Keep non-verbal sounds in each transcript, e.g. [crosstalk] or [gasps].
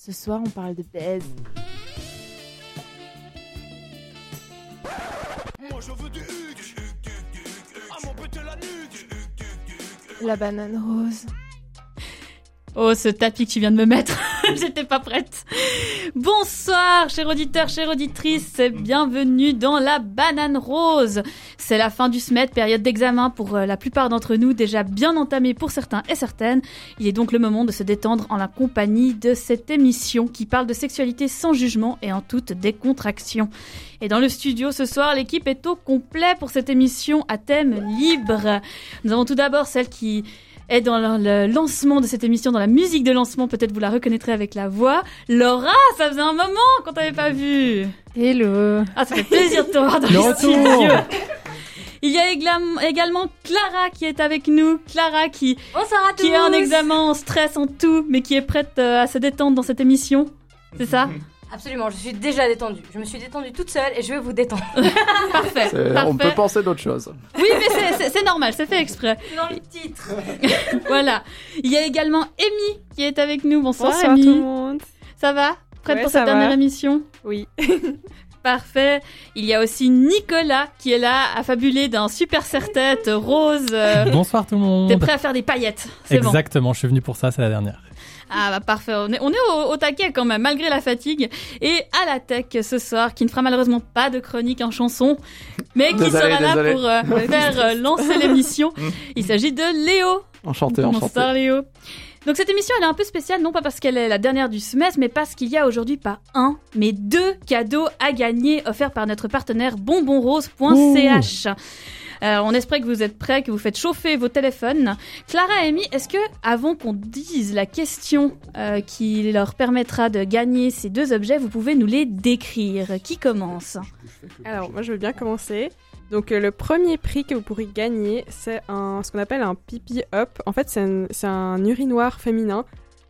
Ce soir, on parle de baise. Moi je veux du Hugues. Ah mon putain la nuque. La banane rose. Oh, ce tapis que tu viens de me mettre, [laughs] j'étais pas prête. Bonsoir, chers auditeurs, chères auditrices, bienvenue dans la banane rose. C'est la fin du SMED, période d'examen pour euh, la plupart d'entre nous, déjà bien entamée pour certains et certaines. Il est donc le moment de se détendre en la compagnie de cette émission qui parle de sexualité sans jugement et en toute décontraction. Et dans le studio ce soir, l'équipe est au complet pour cette émission à thème libre. Nous avons tout d'abord celle qui est dans le, lancement de cette émission, dans la musique de lancement, peut-être vous la reconnaîtrez avec la voix. Laura, ça faisait un moment qu'on t'avait pas vue. Hello. Ah, ça fait plaisir de te voir dans Le le retour. Il y a également Clara qui est avec nous. Clara qui, Bonsoir à tous qui est en examen, en stress, en tout, mais qui est prête euh, à se détendre dans cette émission. C'est ça? [laughs] Absolument, je suis déjà détendue. Je me suis détendue toute seule et je vais vous détendre. [laughs] Parfait. On peut penser d'autre chose. Oui, mais c'est- normal, c'est fait exprès. Dans le titre. [laughs] Voilà. Il y a également Amy qui est avec nous. Bonsoir, Bonsoir Amy. tout le monde. Ça va? Prête Ouais, pour cette dernière va. émission? Oui. Parfait. Il y a aussi Nicolas qui est là, affabulé d'un super serre-tête rose. [laughs] Bonsoir tout le monde. T'es prêt à faire des paillettes bon. Exactement, je suis venu pour ça, c'est la dernière. Ah bah parfait, on est, on est au, au taquet quand même, malgré la fatigue. Et à la tech ce soir, qui ne fera malheureusement pas de chronique en chanson, mais qui Désolé, sera là désolé. pour euh, faire euh, lancer l'émission. [laughs] Il s'agit de Léo. Enchanté, enchanté. Bonsoir Léo? Donc cette émission elle est un peu spéciale, non pas parce qu'elle est la dernière du semestre, mais parce qu'il y a aujourd'hui pas un, mais deux cadeaux à gagner offerts par notre partenaire bonbonrose.ch. Euh, on espère que vous êtes prêts, que vous faites chauffer vos téléphones. Clara et Amy, est-ce que, avant qu'on dise la question euh, qui leur permettra de gagner ces deux objets, vous pouvez nous les décrire? Qui commence? Alors, moi, je veux bien commencer. Donc, euh, le premier prix que vous pourrez gagner, c'est un, ce qu'on appelle un pipi up. En fait, c'est un, c'est un urinoir féminin.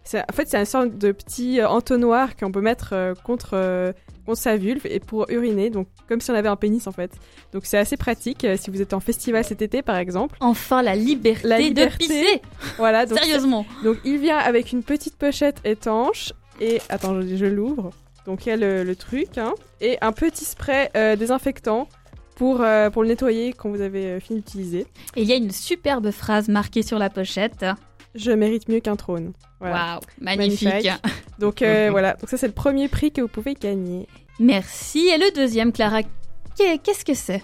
C'est- En fait, c'est une sorte de petit euh, entonnoir qu'on peut mettre euh, contre, euh, contre sa vulve et pour uriner. Donc, comme si on avait un pénis, en fait. Donc, c'est assez pratique si vous êtes en festival cet été, par exemple. Enfin, la liberté, La liberté. de pisser Voilà. Donc, Sérieusement Donc il vient avec une petite pochette étanche et attends je, je l'ouvre. Donc il y a le, le truc hein, et un petit spray désinfectant pour euh, pour le nettoyer quand vous avez euh, fini d'utiliser. Et il y a une superbe phrase marquée sur la pochette. Je mérite mieux qu'un trône. Voilà. Waouh, magnifique. Magnifique. Donc euh, [laughs] voilà. Donc ça c'est le premier prix que vous pouvez gagner. Merci. Et le deuxième, Clara, qu'est- qu'est-ce que c'est?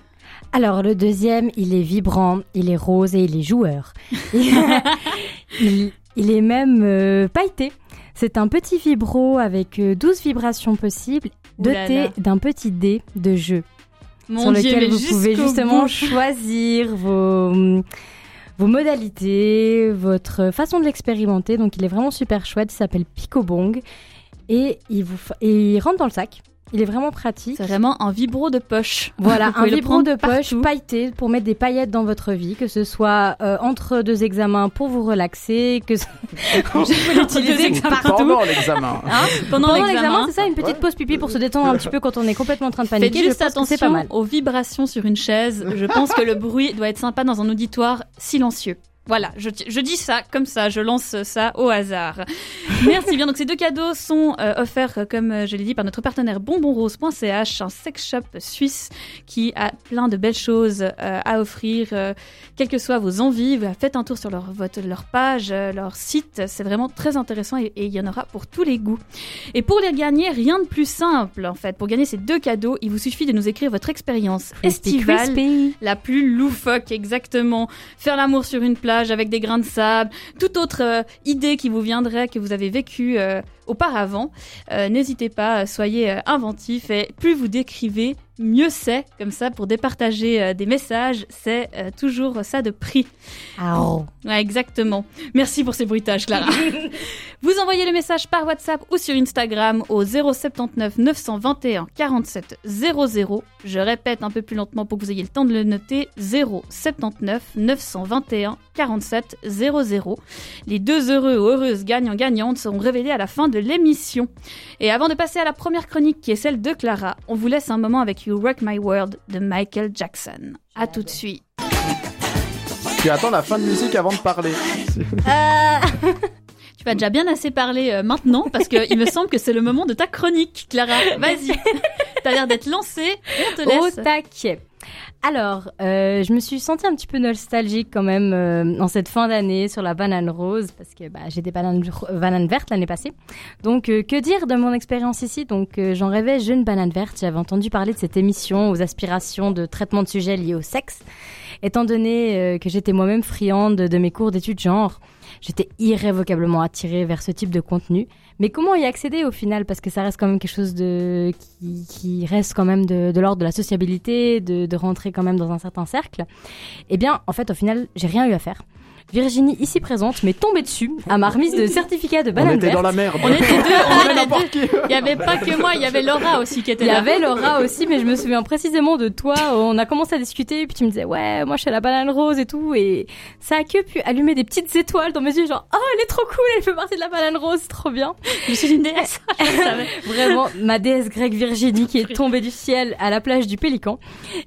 Alors le deuxième, il est vibrant, il est rose et il est joueur. [laughs] il, il est même euh, pailleté. C'est un petit vibro avec euh, 12 vibrations possibles, doté d'un petit dé de jeu Mon sur Dieu, lequel vous pouvez justement bout. choisir vos, vos modalités, votre façon de l'expérimenter. Donc il est vraiment super chouette, il s'appelle Picobong et il, vous fa- et il rentre dans le sac. Il est vraiment pratique. C'est vraiment un vibro de poche. Voilà, [laughs] Vous un vibro de poche partout. pailleté pour mettre des paillettes dans votre vie, que ce soit euh, entre deux examens pour vous relaxer, que ce- [laughs] Je peux l'utiliser partout. Pendant l'examen. Hein, [laughs] pendant, pendant l'examen. c'est ça, une petite Ouais. pause pipi pour se détendre un petit peu quand on est complètement en train de Faites paniquer. juste je pense que c'est pas attention mal. aux vibrations sur une chaise. Je pense que le bruit doit être sympa dans un auditoire silencieux. Voilà, je, je dis ça comme ça, je lance ça au hasard. [laughs] Merci bien. Donc ces deux cadeaux sont euh, offerts, euh, comme euh, je l'ai dit, par notre partenaire bonbonrose.ch, un sex shop suisse qui a plein de belles choses euh, à offrir, euh, quelles que soient vos envies. Vous Faites un tour sur leur, votre, leur page, leur site. C'est vraiment très intéressant et et il y en aura pour tous les goûts. Et pour les gagner, rien de plus simple en fait. Pour gagner ces deux cadeaux, il vous suffit de nous écrire votre expérience estivale crispy. la plus loufoque, exactement. Faire l'amour sur une plage avec des grains de sable, toute autre euh, idée qui vous viendrait, que vous avez vécu euh, auparavant. Euh, N'hésitez pas, euh, soyez euh, inventifs et plus vous décrivez, mieux c'est. Comme ça, pour départager euh, des messages, c'est euh, toujours ça de prix. Au. Ouais, exactement. Merci pour ces bruitages, Clara. [laughs] Vous envoyez le message par WhatsApp ou sur Instagram au 079 921 47 00. Je répète un peu plus lentement pour que vous ayez le temps de le noter. 079 921 47 00. Les deux heureux ou heureuses gagnants-gagnantes seront révélés à la fin de l'émission. Et avant de passer à la première chronique qui est celle de Clara, on vous laisse un moment avec You Rock My World de Michael Jackson. À tout de suite. Tu attends la fin de musique avant de parler. Tu [laughs] Tu vas déjà bien assez parler euh, maintenant parce que il me semble que c'est le moment de ta chronique, Clara. Vas-y. [laughs] T'as l'air d'être lancée. On te Au laisse. taquet. Alors, euh, je me suis sentie un petit peu nostalgique quand même euh, en cette fin d'année sur la banane rose parce que bah, j'ai des bananes, bananes vertes l'année passée. Donc, euh, que dire de mon expérience ici? Donc, euh, j'en rêvais jeune banane verte. J'avais entendu parler de cette émission aux aspirations de traitement de sujets liés au sexe. Étant donné euh, que j'étais moi-même friande de mes cours d'études genre, j'étais irrévocablement attirée vers ce type de contenu. Mais comment y accéder au final? Parce que ça reste quand même quelque chose de qui, reste quand même de, l'ordre de la sociabilité, de rentrer quand même dans un certain cercle. Eh bien, en fait, au final, j'ai rien eu à faire. Virginie, ici présente, m'est tombée dessus à ma remise de certificat de On banane était verte. dans la merde. On était deux, on était qui. Il y avait pas que moi, il y avait Laura aussi qui était Il y là. avait Laura aussi, mais je me souviens précisément de toi. On a commencé à discuter, et puis tu me disais, ouais, moi je suis à la banane rose et tout. Et ça a que pu allumer des petites étoiles dans mes yeux, genre, oh, elle est trop cool, elle fait partie de la banane rose, c'est trop bien. Je suis une déesse. [laughs] Vraiment, ma déesse grecque Virginie qui est tombée du ciel à la plage du Pélican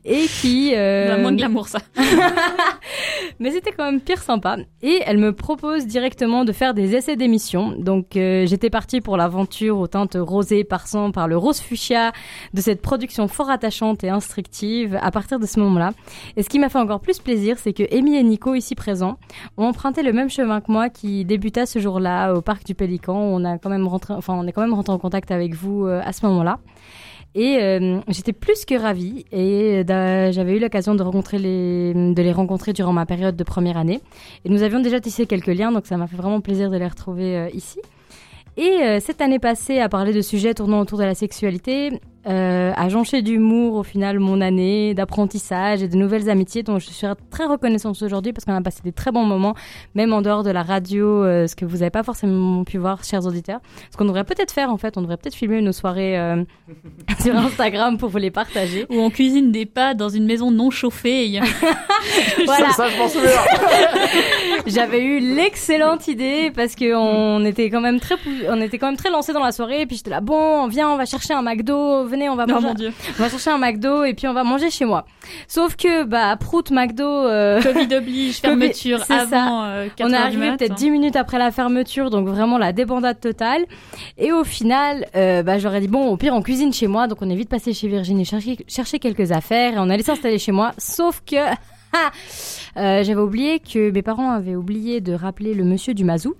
et qui. euh, La moins de glamour, ça. [laughs] Mais c'était quand même pire sympa. Et elle me propose directement de faire des essais d'émissions. Donc euh, j'étais partie pour l'aventure aux teintes rosées passant par le rose fuchsia de cette production fort attachante et instructive à partir de ce moment-là. Et ce qui m'a fait encore plus plaisir, c'est que Amy et Nico, ici présents, ont emprunté le même chemin que moi qui débuta ce jour-là au parc du Pélican. On a quand même rentré, enfin on est quand même rentré en contact avec vous euh, à ce moment-là. Et euh, j'étais plus que ravie et euh, j'avais eu l'occasion de les de les rencontrer durant ma période de première année et nous avions déjà tissé quelques liens donc ça m'a fait vraiment plaisir de les retrouver euh, ici. Et cette année passée à parler de sujets tournant autour de la sexualité, euh, à joncher d'humour au final mon année d'apprentissage et de nouvelles amitiés dont je suis très reconnaissante aujourd'hui parce qu'on a passé des très bons moments, même en dehors de la radio, euh, ce que vous n'avez pas forcément pu voir, chers auditeurs. Ce qu'on devrait peut-être faire en fait, on devrait peut-être filmer nos soirées euh, [laughs] sur Instagram pour vous les partager. Où on cuisine des pâtes dans une maison non chauffée. [laughs] [laughs] Voilà. Ça, je m'en souviens. J'avais eu l'excellente idée parce que on était quand même très, on était quand même très lancés dans la soirée. Et puis j'étais là, bon, viens, on va chercher un McDo. Venez, on va Oh manger, mon dieu. on va chercher un McDo et puis on va manger chez moi. Sauf que bah Prout McDo, euh, Covid oblige, [laughs] fermeture avant euh, 4 on est arrivé peut-être 10 minutes après la fermeture, donc vraiment la débandade totale. Et au final, euh, bah, j'aurais dit bon, au pire on cuisine chez moi, donc on est vite passé chez Virginie chercher, chercher quelques affaires et on allait s'installer chez moi. Sauf que [laughs] euh, j'avais oublié que mes parents avaient oublié de rappeler le monsieur du Mazou.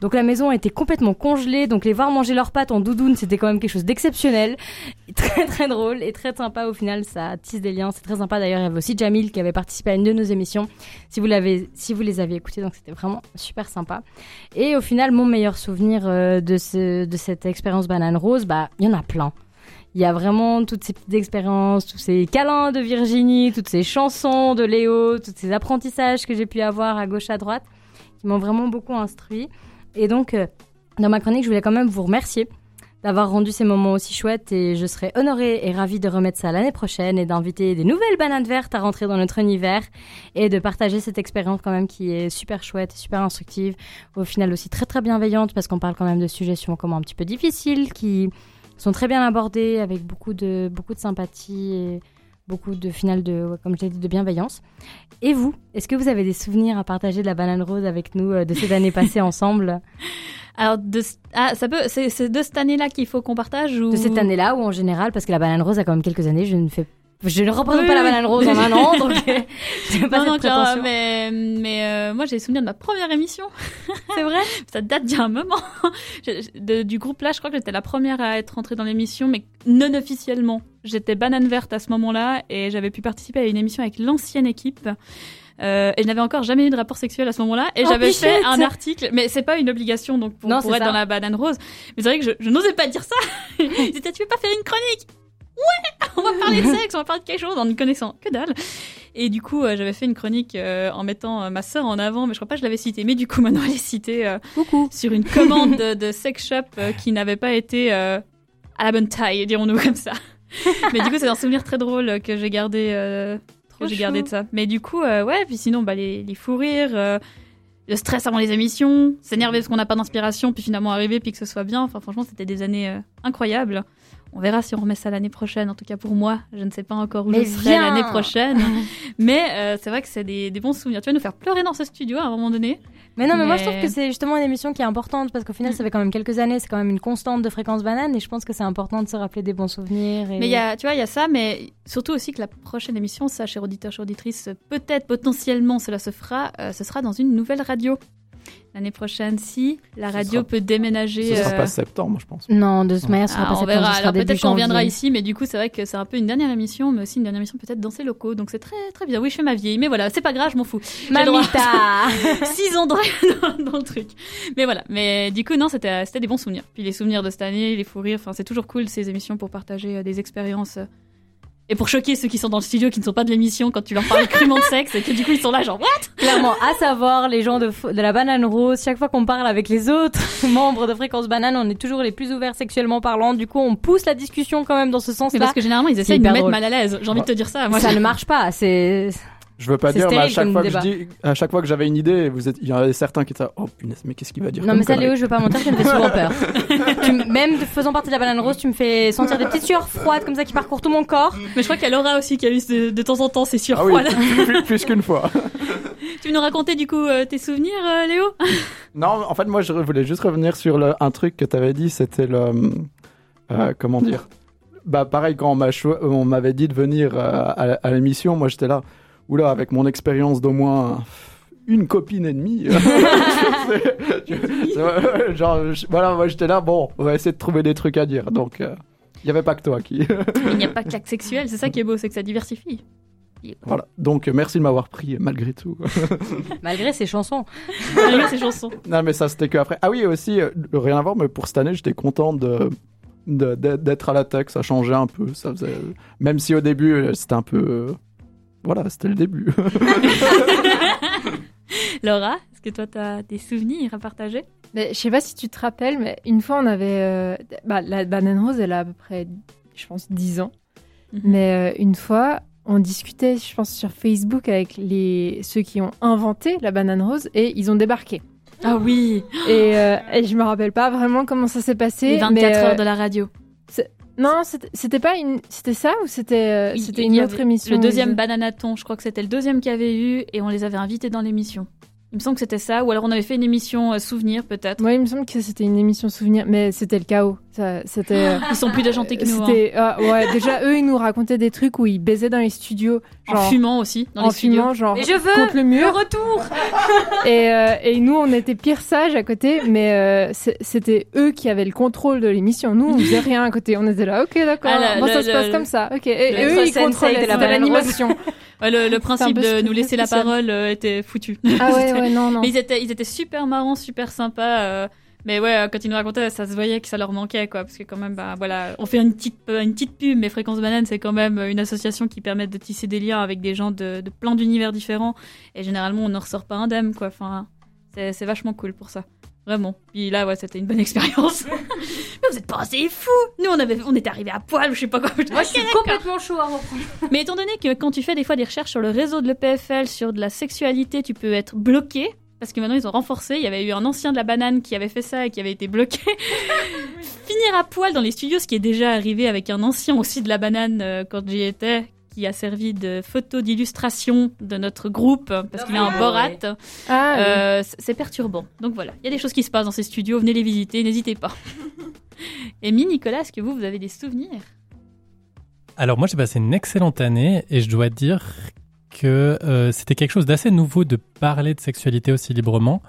Donc la maison était complètement congelée, donc les voir manger leurs pâtes en doudoune, c'était quand même quelque chose d'exceptionnel, [laughs] très très drôle et très sympa. Au final, ça tisse des liens, c'est très sympa. D'ailleurs, il y avait aussi Jamil qui avait participé à une de nos émissions, si vous, l'avez, si vous les avez écoutées, donc c'était vraiment super sympa. Et au final, mon meilleur souvenir euh, de, ce, de cette expérience Banane Rose, bah il y en a plein. Il y a vraiment toutes ces petites expériences, tous ces câlins de Virginie, toutes ces chansons de Léo, tous ces apprentissages que j'ai pu avoir à gauche à droite, qui m'ont vraiment beaucoup instruit. Et donc, euh, dans ma chronique, je voulais quand même vous remercier d'avoir rendu ces moments aussi chouettes et je serais honorée et ravie de remettre ça l'année prochaine et d'inviter des nouvelles bananes vertes à rentrer dans notre univers et de partager cette expérience quand même qui est super chouette et super instructive, au final aussi très très bienveillante parce qu'on parle quand même de sujets comment un petit peu difficiles qui sont très bien abordés avec beaucoup de beaucoup de sympathie et beaucoup de final de ouais, comme je l'ai dit de bienveillance. Et vous, est-ce que vous avez des souvenirs à partager de la banane rose avec nous euh, de ces années passées ensemble? [laughs] Alors, de, ah, ça peut, c'est, c'est de cette année-là qu'il faut qu'on partage ou? De cette année-là ou en général? Parce que la banane rose a quand même quelques années, je ne fais je ne représente Oui, pas la banane rose en un an donc euh, [laughs] j'ai pas Non, cette prétention. mais, mais euh, moi j'ai souvenir de ma première émission. [laughs] C'est vrai? Ça date d'il y a un moment. Je- [laughs] je- de- du groupe là, je crois que j'étais la première à être rentrée dans l'émission, mais non officiellement. J'étais banane verte à ce moment-là et j'avais pu participer à une émission avec l'ancienne équipe. Euh, et je n'avais encore jamais eu de rapport sexuel à ce moment-là. Et Oh, j'avais fait un article, mais c'est pas une obligation donc pour, Non, pour être ça. dans la banane rose. Mais c'est vrai que je, je n'osais pas dire ça. Ils étaient, tu veux pas faire une chronique? Ouais, on va parler de sexe, on va parler de quelque chose en ne connaissant que dalle. Et du coup, euh, j'avais fait une chronique euh, en mettant euh, ma sœur en avant, mais je crois pas que je l'avais citée. Mais du coup, [laughs] maintenant, elle est citée sur une commande de, [laughs] de sex shop qui n'avait pas été à la bonne taille, dirons-nous comme ça. mais du coup, c'est un souvenir très drôle que j'ai gardé, que Trop j'ai gardé de ça. Mais du coup, ouais, puis sinon, bah, les, les fous rires, le stress avant les émissions, s'énerver parce qu'on n'a pas d'inspiration, puis finalement arriver, puis que ce soit bien. Enfin, franchement, c'était des années, euh, incroyable. On verra si on remet ça l'année prochaine. En tout cas pour moi, je ne sais pas encore où Mais je serai l'année prochaine. [laughs] mais euh, c'est vrai que c'est des, des bons souvenirs. Tu vas nous faire pleurer dans ce studio à un moment donné. Mais non, mais, moi je trouve que c'est justement une émission qui est importante parce qu'au final, ça fait quand même quelques années, c'est quand même une constante de fréquence banane et je pense que c'est important de se rappeler des bons souvenirs. Et... Mais y a, tu vois, il y a ça, mais surtout aussi que la prochaine émission, ça, cher auditeur, chère auditrice, peut-être, potentiellement, cela se fera, euh, ce sera dans une nouvelle radio. L'année prochaine, si la Ce radio sera- peut déménager. Ce sera euh, pas septembre, je pense. Non, de toute manière, ce sera ah, pas on septembre, verra. ce sera Alors début peut-être qu'on reviendra ici, mais du coup, c'est vrai que c'est un peu une dernière émission, mais aussi une dernière émission peut-être dans ces locaux. Donc c'est très très bien. Oui, je fais ma vieille, mais voilà, c'est pas grave, je m'en fous. Mamita [laughs] Six ans [laughs] dans, dans le truc. Mais voilà. Mais du coup, non, c'était c'était des bons souvenirs. Puis les souvenirs de cette année, les fous rires. Enfin, c'est toujours cool ces émissions pour partager euh, des expériences. Et pour choquer ceux qui sont dans le studio, qui ne sont pas de l'émission, quand tu leur parles crûment de sexe, et que du coup ils sont là genre What? Clairement, à savoir, les gens de, de la banane rose, chaque fois qu'on parle avec les autres [laughs] membres de Fréquence Banane, on est toujours les plus ouverts sexuellement parlant. Du coup, on pousse la discussion quand même dans ce sens-là. parce que généralement ils essayent de mettre mal à l'aise. J'ai envie de te dire ça. Moi, ça ne marche pas. C'est Je veux pas dire, mais à chaque, fois que je débat. dis, à chaque fois que j'avais une idée, vous êtes, il y en avait certains qui étaient oh punaise, mais qu'est-ce qu'il va dire non mais ça, Léo, je veux pas mentir, tu me fais souvent [laughs] peur. tu, même faisant partie de la banane rose, tu me fais sentir des petites sueurs froides comme ça qui parcourent tout mon corps. Mais je crois qu'il y a Laura aussi qui a eu de, de temps en temps ces Ah oui, surfroides. [laughs] plus, plus qu'une fois. [laughs] tu veux nous raconter du coup euh, tes souvenirs, euh, Léo? Non, en fait, moi, je voulais juste revenir sur le, un truc que tu avais dit, c'était le. euh, comment dire? Bah, pareil, quand on m'avait dit de venir euh, à, à l'émission, moi, j'étais là, oula, avec mon expérience d'au moins une copine et demie. [laughs] [laughs] C'est- c'est- genre, je- voilà, moi, j'étais là, bon, on va essayer de trouver des trucs à dire. Donc, euh, il n'y avait pas que toi qui. Il n'y a [laughs] pas que l'acte sexuel, c'est ça qui est beau, c'est que ça diversifie. voilà. Donc, euh, merci de m'avoir pris, malgré tout. Malgré ces chansons. Malgré ces chansons. Non, mais ça, c'était que après. Ah oui, aussi, euh, rien à voir, mais pour cette année, j'étais content de d'être à la tech. Ça changeait un peu. Ça faisait... Même si au début, euh, c'était un peu. Euh, Voilà, c'était le début. [laughs] Laura, est-ce que toi t'as des souvenirs à partager? Mais je sais pas si tu te rappelles, mais une fois on avait. euh, bah, la banane rose, elle a à peu près, je pense, 10 ans. Mhm. Mais euh, une fois, on discutait, je pense, sur Facebook avec les ceux qui ont inventé la banane rose et ils ont débarqué. Ah oui, Et, euh, et je me rappelle pas vraiment comment ça s'est passé. les 24 mais, euh, heures de la radio. Non, c'était- pas une. C'était ça ou c'était euh, c'était une autre émission Le deuxième Bananaton, je crois que c'était le deuxième qu'il y avait eu et on les avait invités dans l'émission. Il me semble que c'était ça, ou alors on avait fait une émission euh, souvenir peut-être. Ouais, il me semble que c'était une émission souvenir, mais c'était le chaos. Ça, C'était. euh, [gasps] Ils sont plus déjantés que nous, hein. Ah, ouais déjà eux ils nous racontaient des trucs où ils baisaient dans les studios en fumant aussi dans en les studios. fumant genre Mais je veux contre le le mur retour [laughs] et, euh, et nous on était pire sages à côté mais euh, c'était eux qui avaient le contrôle de l'émission nous on faisait rien à côté on était là ok d'accord Ah, le- ça se passe le- comme ça ok et, eux ils contrôlaient l'animation [laughs] Ouais, le, le principe de nous laisser la parole euh, était foutu. ah ouais [laughs] ouais non non Mais ils étaient, ils étaient super marrants, super sympas. euh, mais ouais, quand ils nous racontaient, ça se voyait que ça leur manquait, quoi. Parce que quand même, bah voilà, on fait une petite, euh, une petite pub, mais Fréquence Banane, c'est quand même une association qui permet de tisser des liens avec des gens de, de plein d'univers différents. Et généralement, on n'en ressort pas indemne, quoi. Enfin, c'est vachement cool pour ça. Vraiment. Puis là, ouais, c'était une bonne [laughs] expérience. mais vous êtes pas assez fous Nous, on, avait, on était arrivés à poil ou je sais pas quoi. Moi, je suis complètement chaud à reprendre. Mais étant donné que quand tu fais des fois des recherches sur le réseau de l'EPFL, sur de la sexualité, tu peux être bloqué. Parce que maintenant ils ont renforcé. Il y avait eu un ancien de la banane qui avait fait ça et qui avait été bloqué. [laughs] Finir à poil dans les studios, ce qui est déjà arrivé avec un ancien aussi de la banane euh, quand j'y étais, qui a servi de photo d'illustration de notre groupe parce qu'il a un borat. ah oui. Euh, c'est perturbant. Donc voilà, il y a des choses qui se passent dans ces studios. Venez les visiter, n'hésitez pas. [laughs] Et Mi Nicolas, est-ce que vous, vous avez des souvenirs? Alors moi j'ai passé une excellente année et je dois dire que euh, c'était quelque chose d'assez nouveau de parler de sexualité aussi librement.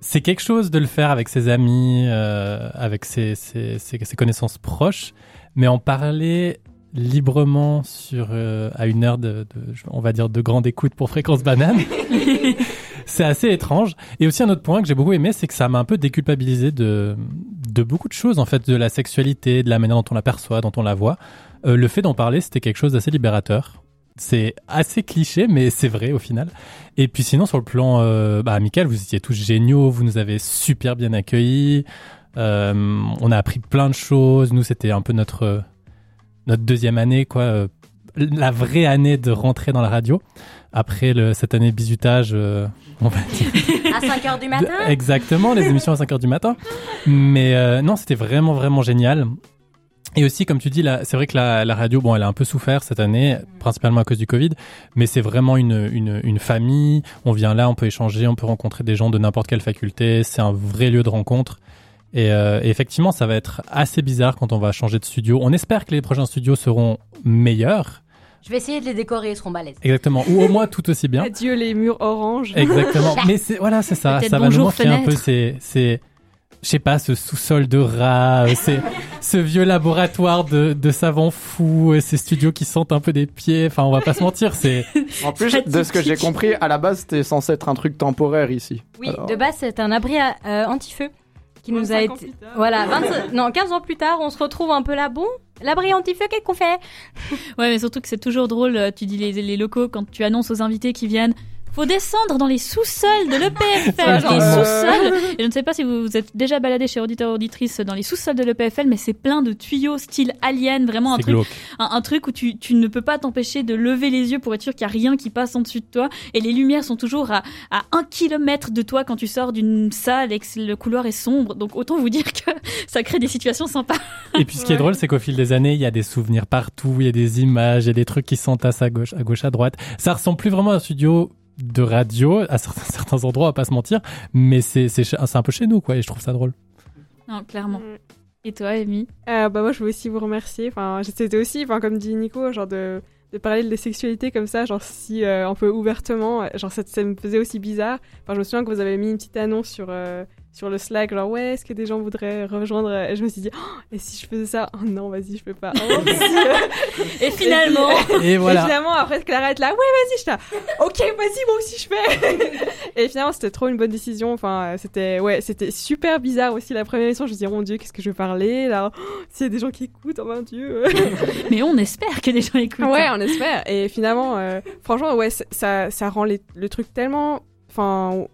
C'est quelque chose de le faire avec ses amis, euh, avec ses, ses- ses- ses connaissances proches, mais en parler librement sur euh, à une heure de, de- on va dire de grande écoute pour fréquence banane, [laughs] c'est assez étrange. Et aussi un autre point que j'ai beaucoup aimé, c'est que ça m'a un peu déculpabilisé de de beaucoup de choses en fait, de la sexualité, de la manière dont on l'aperçoit, dont on la voit. Euh, le fait d'en parler, c'était quelque chose d'assez libérateur. C'est assez cliché, mais c'est vrai au final. Et puis sinon, sur le plan euh, bah, amical, vous étiez tous géniaux, vous nous avez super bien accueillis. Euh, on a appris plein de choses. Nous, c'était un peu notre notre deuxième année, quoi. euh, la vraie année de rentrer dans la radio. Après le, cette année bizutage, euh, on va dire. [laughs] À 5h du matin Exactement, les émissions à 5h du matin. Mais euh, non, c'était vraiment, vraiment génial. Et aussi, comme tu dis, c'est vrai que la, la radio, bon, elle a un peu souffert cette année, principalement à cause du Covid, mais c'est vraiment une, une, une famille. On vient là, on peut échanger, on peut rencontrer des gens de n'importe quelle faculté. C'est un vrai lieu de rencontre. Et, euh, et effectivement, ça va être assez bizarre quand on va changer de studio. On espère que les prochains studios seront meilleurs. Je vais essayer de les décorer, ils seront balèzes. Exactement. Ou au moins tout aussi bien. [laughs] Adieu les murs orange. Exactement. [laughs] Mais c'est voilà, c'est ça. Ça va nous manquer un peu. C'est c'est je sais pas ce sous-sol de rats, euh, c'est ce vieux laboratoire de, de savants fous, euh, ces studios qui sentent un peu des pieds. Enfin, on va pas se mentir, c'est [laughs] En plus, de ce que j'ai compris, à la base, c'était censé être un truc temporaire ici. Oui, Alors- de base, c'est un abri à- euh, anti-feu qui nous a 25 ans été. plus tard. Voilà, 25 non, 15 ans plus tard, on se retrouve un peu là. Bon, l'abri anti-feu, qu'est-ce qu'on fait? Ouais, mais surtout que c'est toujours drôle, euh, tu dis les, les locaux, quand tu annonces aux invités qui viennent, faut descendre dans les sous-sols de l'EPFL, [laughs] les sous-sols. Et je ne sais pas si vous vous êtes déjà baladé chez auditeurs auditrices dans les sous-sols de l'EPFL, mais c'est plein de tuyaux style alien, vraiment un truc, un, un truc où tu, tu ne peux pas t'empêcher de lever les yeux pour être sûr qu'il n'y a rien qui passe en dessus de toi. Et les lumières sont toujours à, à un kilomètre de toi quand tu sors d'une salle et que le couloir est sombre. Donc autant vous dire que [laughs] ça crée des situations sympas. Et puis ce qui est Ouais. drôle, c'est qu'au fil des années, il y a des souvenirs partout, il y a des images, il y a des trucs qui s'entassent à gauche, à gauche, à droite. Ça ressemble plus vraiment à un studio de radio à certains, [laughs] certains endroits, on va pas se mentir, mais c'est un peu chez nous quoi, et je trouve ça drôle. Non, clairement. Mm. Et toi, Amy? Euh, bah moi je veux aussi vous remercier. Enfin c'était aussi, enfin comme dit Nico, genre de, de parler de sexualité comme ça, genre si euh, un peu ouvertement, genre ça, ça me faisait aussi bizarre. Enfin je me souviens que vous avez mis une petite annonce sur euh, sur le Slack, genre ouais est-ce que des gens voudraient rejoindre? Et je me suis dit Oh, et si je faisais ça? Oh non vas-y je peux pas. Oh. [laughs] Et finalement, Et Et voilà. finalement après Clara est là ouais vas-y je là ok vas-y moi aussi je fais. [laughs] et finalement c'était trop une bonne décision. Enfin c'était ouais c'était super bizarre aussi la première émission. Je me suis dit mon dieu qu'est-ce que je vais parler là? Oh, S'il y a des gens qui écoutent oh mon dieu. [laughs] mais on espère que des gens écoutent. Ouais, on espère. Et finalement, euh, franchement, ouais, ça, ça rend les- le truc tellement. Enfin,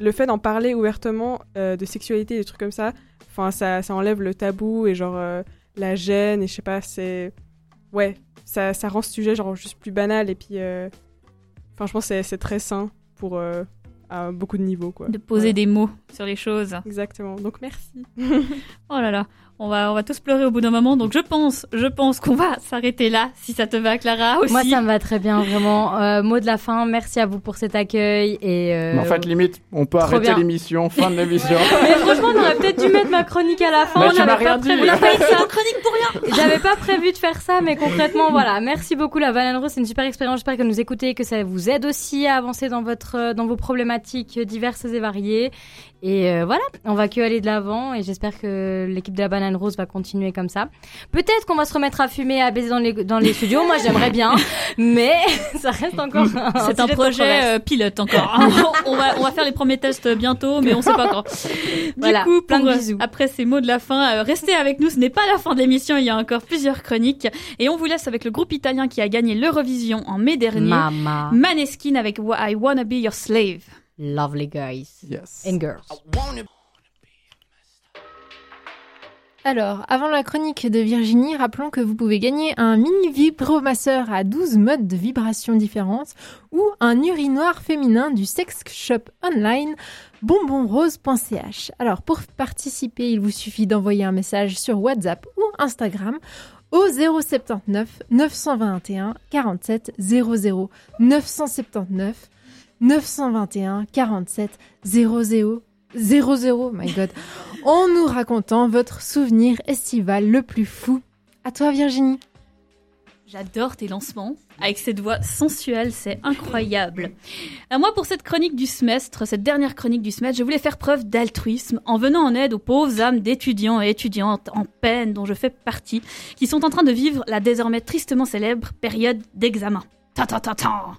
le fait d'en parler ouvertement euh, de sexualité, des trucs comme ça, enfin, ça, ça enlève le tabou et genre euh, la gêne et je sais pas, c'est. Ouais, ça, ça rend ce sujet genre juste plus banal et puis. euh, Enfin, je pense que c'est- très sain pour. à beaucoup de niveaux, quoi. de poser des mots sur les choses. Exactement. Donc, merci. [laughs] Oh là là, on va, on va tous pleurer au bout d'un moment. Donc je pense, je pense qu'on va s'arrêter là, si ça te va, Clara aussi. Moi, ça me va très bien, vraiment. Euh, mot de la fin, merci à vous pour cet accueil. Et, euh, Mais en fait, limite, on peut trop arrêter l'émission, fin de l'émission. [laughs] mais franchement, on aurait peut-être dû mettre ma chronique à la fin. Mais on n'avait pas prévu. On a faire une chronique pour rien. J'avais pas prévu de faire ça, mais concrètement, voilà. Merci beaucoup, la Banane Rose. C'est une super expérience. J'espère que nous écoutez, que ça vous aide aussi à avancer dans votre, dans vos problématiques diverses et variées. Et euh, voilà, on va que aller de l'avant. Et j'espère que l'équipe de la Banane Rose va continuer comme ça. Peut-être qu'on va se remettre à fumer, à baiser dans les, dans les studios. Moi, j'aimerais bien, [laughs] mais [laughs] ça reste encore. un C'est un de projet euh, pilote encore. [laughs] on, va, on va faire les premiers tests bientôt, mais on sait pas quand. Du Voilà, coup, plein de pour, euh, bisous. après ces mots de la fin, euh, restez avec nous. Ce n'est pas la fin de l'émission, il y a encore plusieurs chroniques. Et on vous laisse avec le groupe italien qui a gagné l'Eurovision en mai dernier. Mama, Maneskin avec I Wanna Be Your Slave. lovely guys Yes. and girls. Alors, avant la chronique de Virginie, rappelons que vous pouvez gagner un mini vibromasseur à 12 modes de vibration différentes ou un urinoir féminin du sex shop online bonbonrose.ch. Alors, pour participer, il vous suffit d'envoyer un message sur WhatsApp ou Instagram au 079 921 47 00 979 921 47 00 00 my god en nous racontant votre souvenir estival le plus fou. À toi Virginie. J'adore tes lancements. Avec cette voix sensuelle, c'est incroyable. Euh, moi, pour cette chronique du semestre, cette dernière chronique du semestre, je voulais faire preuve d'altruisme en venant en aide aux pauvres âmes d'étudiants et étudiantes en peine dont je fais partie, qui sont en train de vivre la désormais tristement célèbre période d'examen. Ta ta ta ta.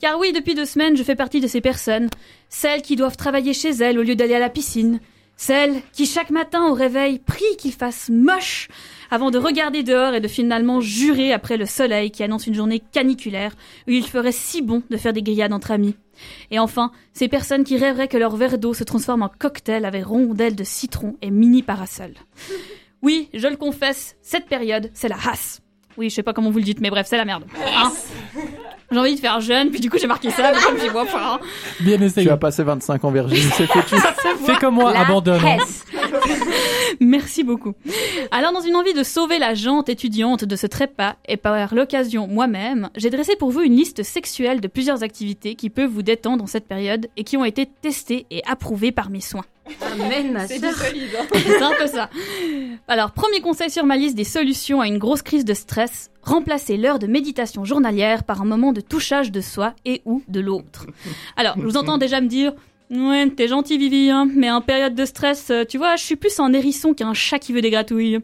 Car oui, depuis deux semaines, je fais partie de ces personnes, celles qui doivent travailler chez elles au lieu d'aller à la piscine, celles qui chaque matin au réveil prient qu'il fasse moche avant de regarder dehors et de finalement jurer après le soleil qui annonce une journée caniculaire où il ferait si bon de faire des grillades entre amis. Et enfin, ces personnes qui rêveraient que leur verre d'eau se transforme en cocktail avec rondelles de citron et mini parasol. [laughs] Oui, je le confesse, cette période, c'est la race. Oui, je sais pas comment vous le dites, mais bref, c'est la merde. Hein? J'ai envie de faire jeune, puis du coup j'ai marqué ça, mais comme j'y vois pas. hein. Bien essayé. Tu as passé 25 ans, Virginie, c'est foutu. [laughs] Fais comme moi, La abandonne. [laughs] Merci beaucoup. Alors, dans une envie de sauver la jante étudiante de ce trépas, et par l'occasion moi-même, j'ai dressé pour vous une liste sexuelle de plusieurs activités qui peuvent vous détendre en cette période et qui ont été testées et approuvées par mes soins. Amen, ma sœur. [laughs] C'est un peu ça. Alors, premier conseil sur ma liste des solutions à une grosse crise de stress, remplacez l'heure de méditation journalière par un moment de touchage de soi et ou de l'autre. Alors, je vous entends déjà me dire, ouais, t'es gentil Vivi, hein, mais en période de stress, euh, tu vois, je suis plus un hérisson qu'un chat qui veut des gratouilles.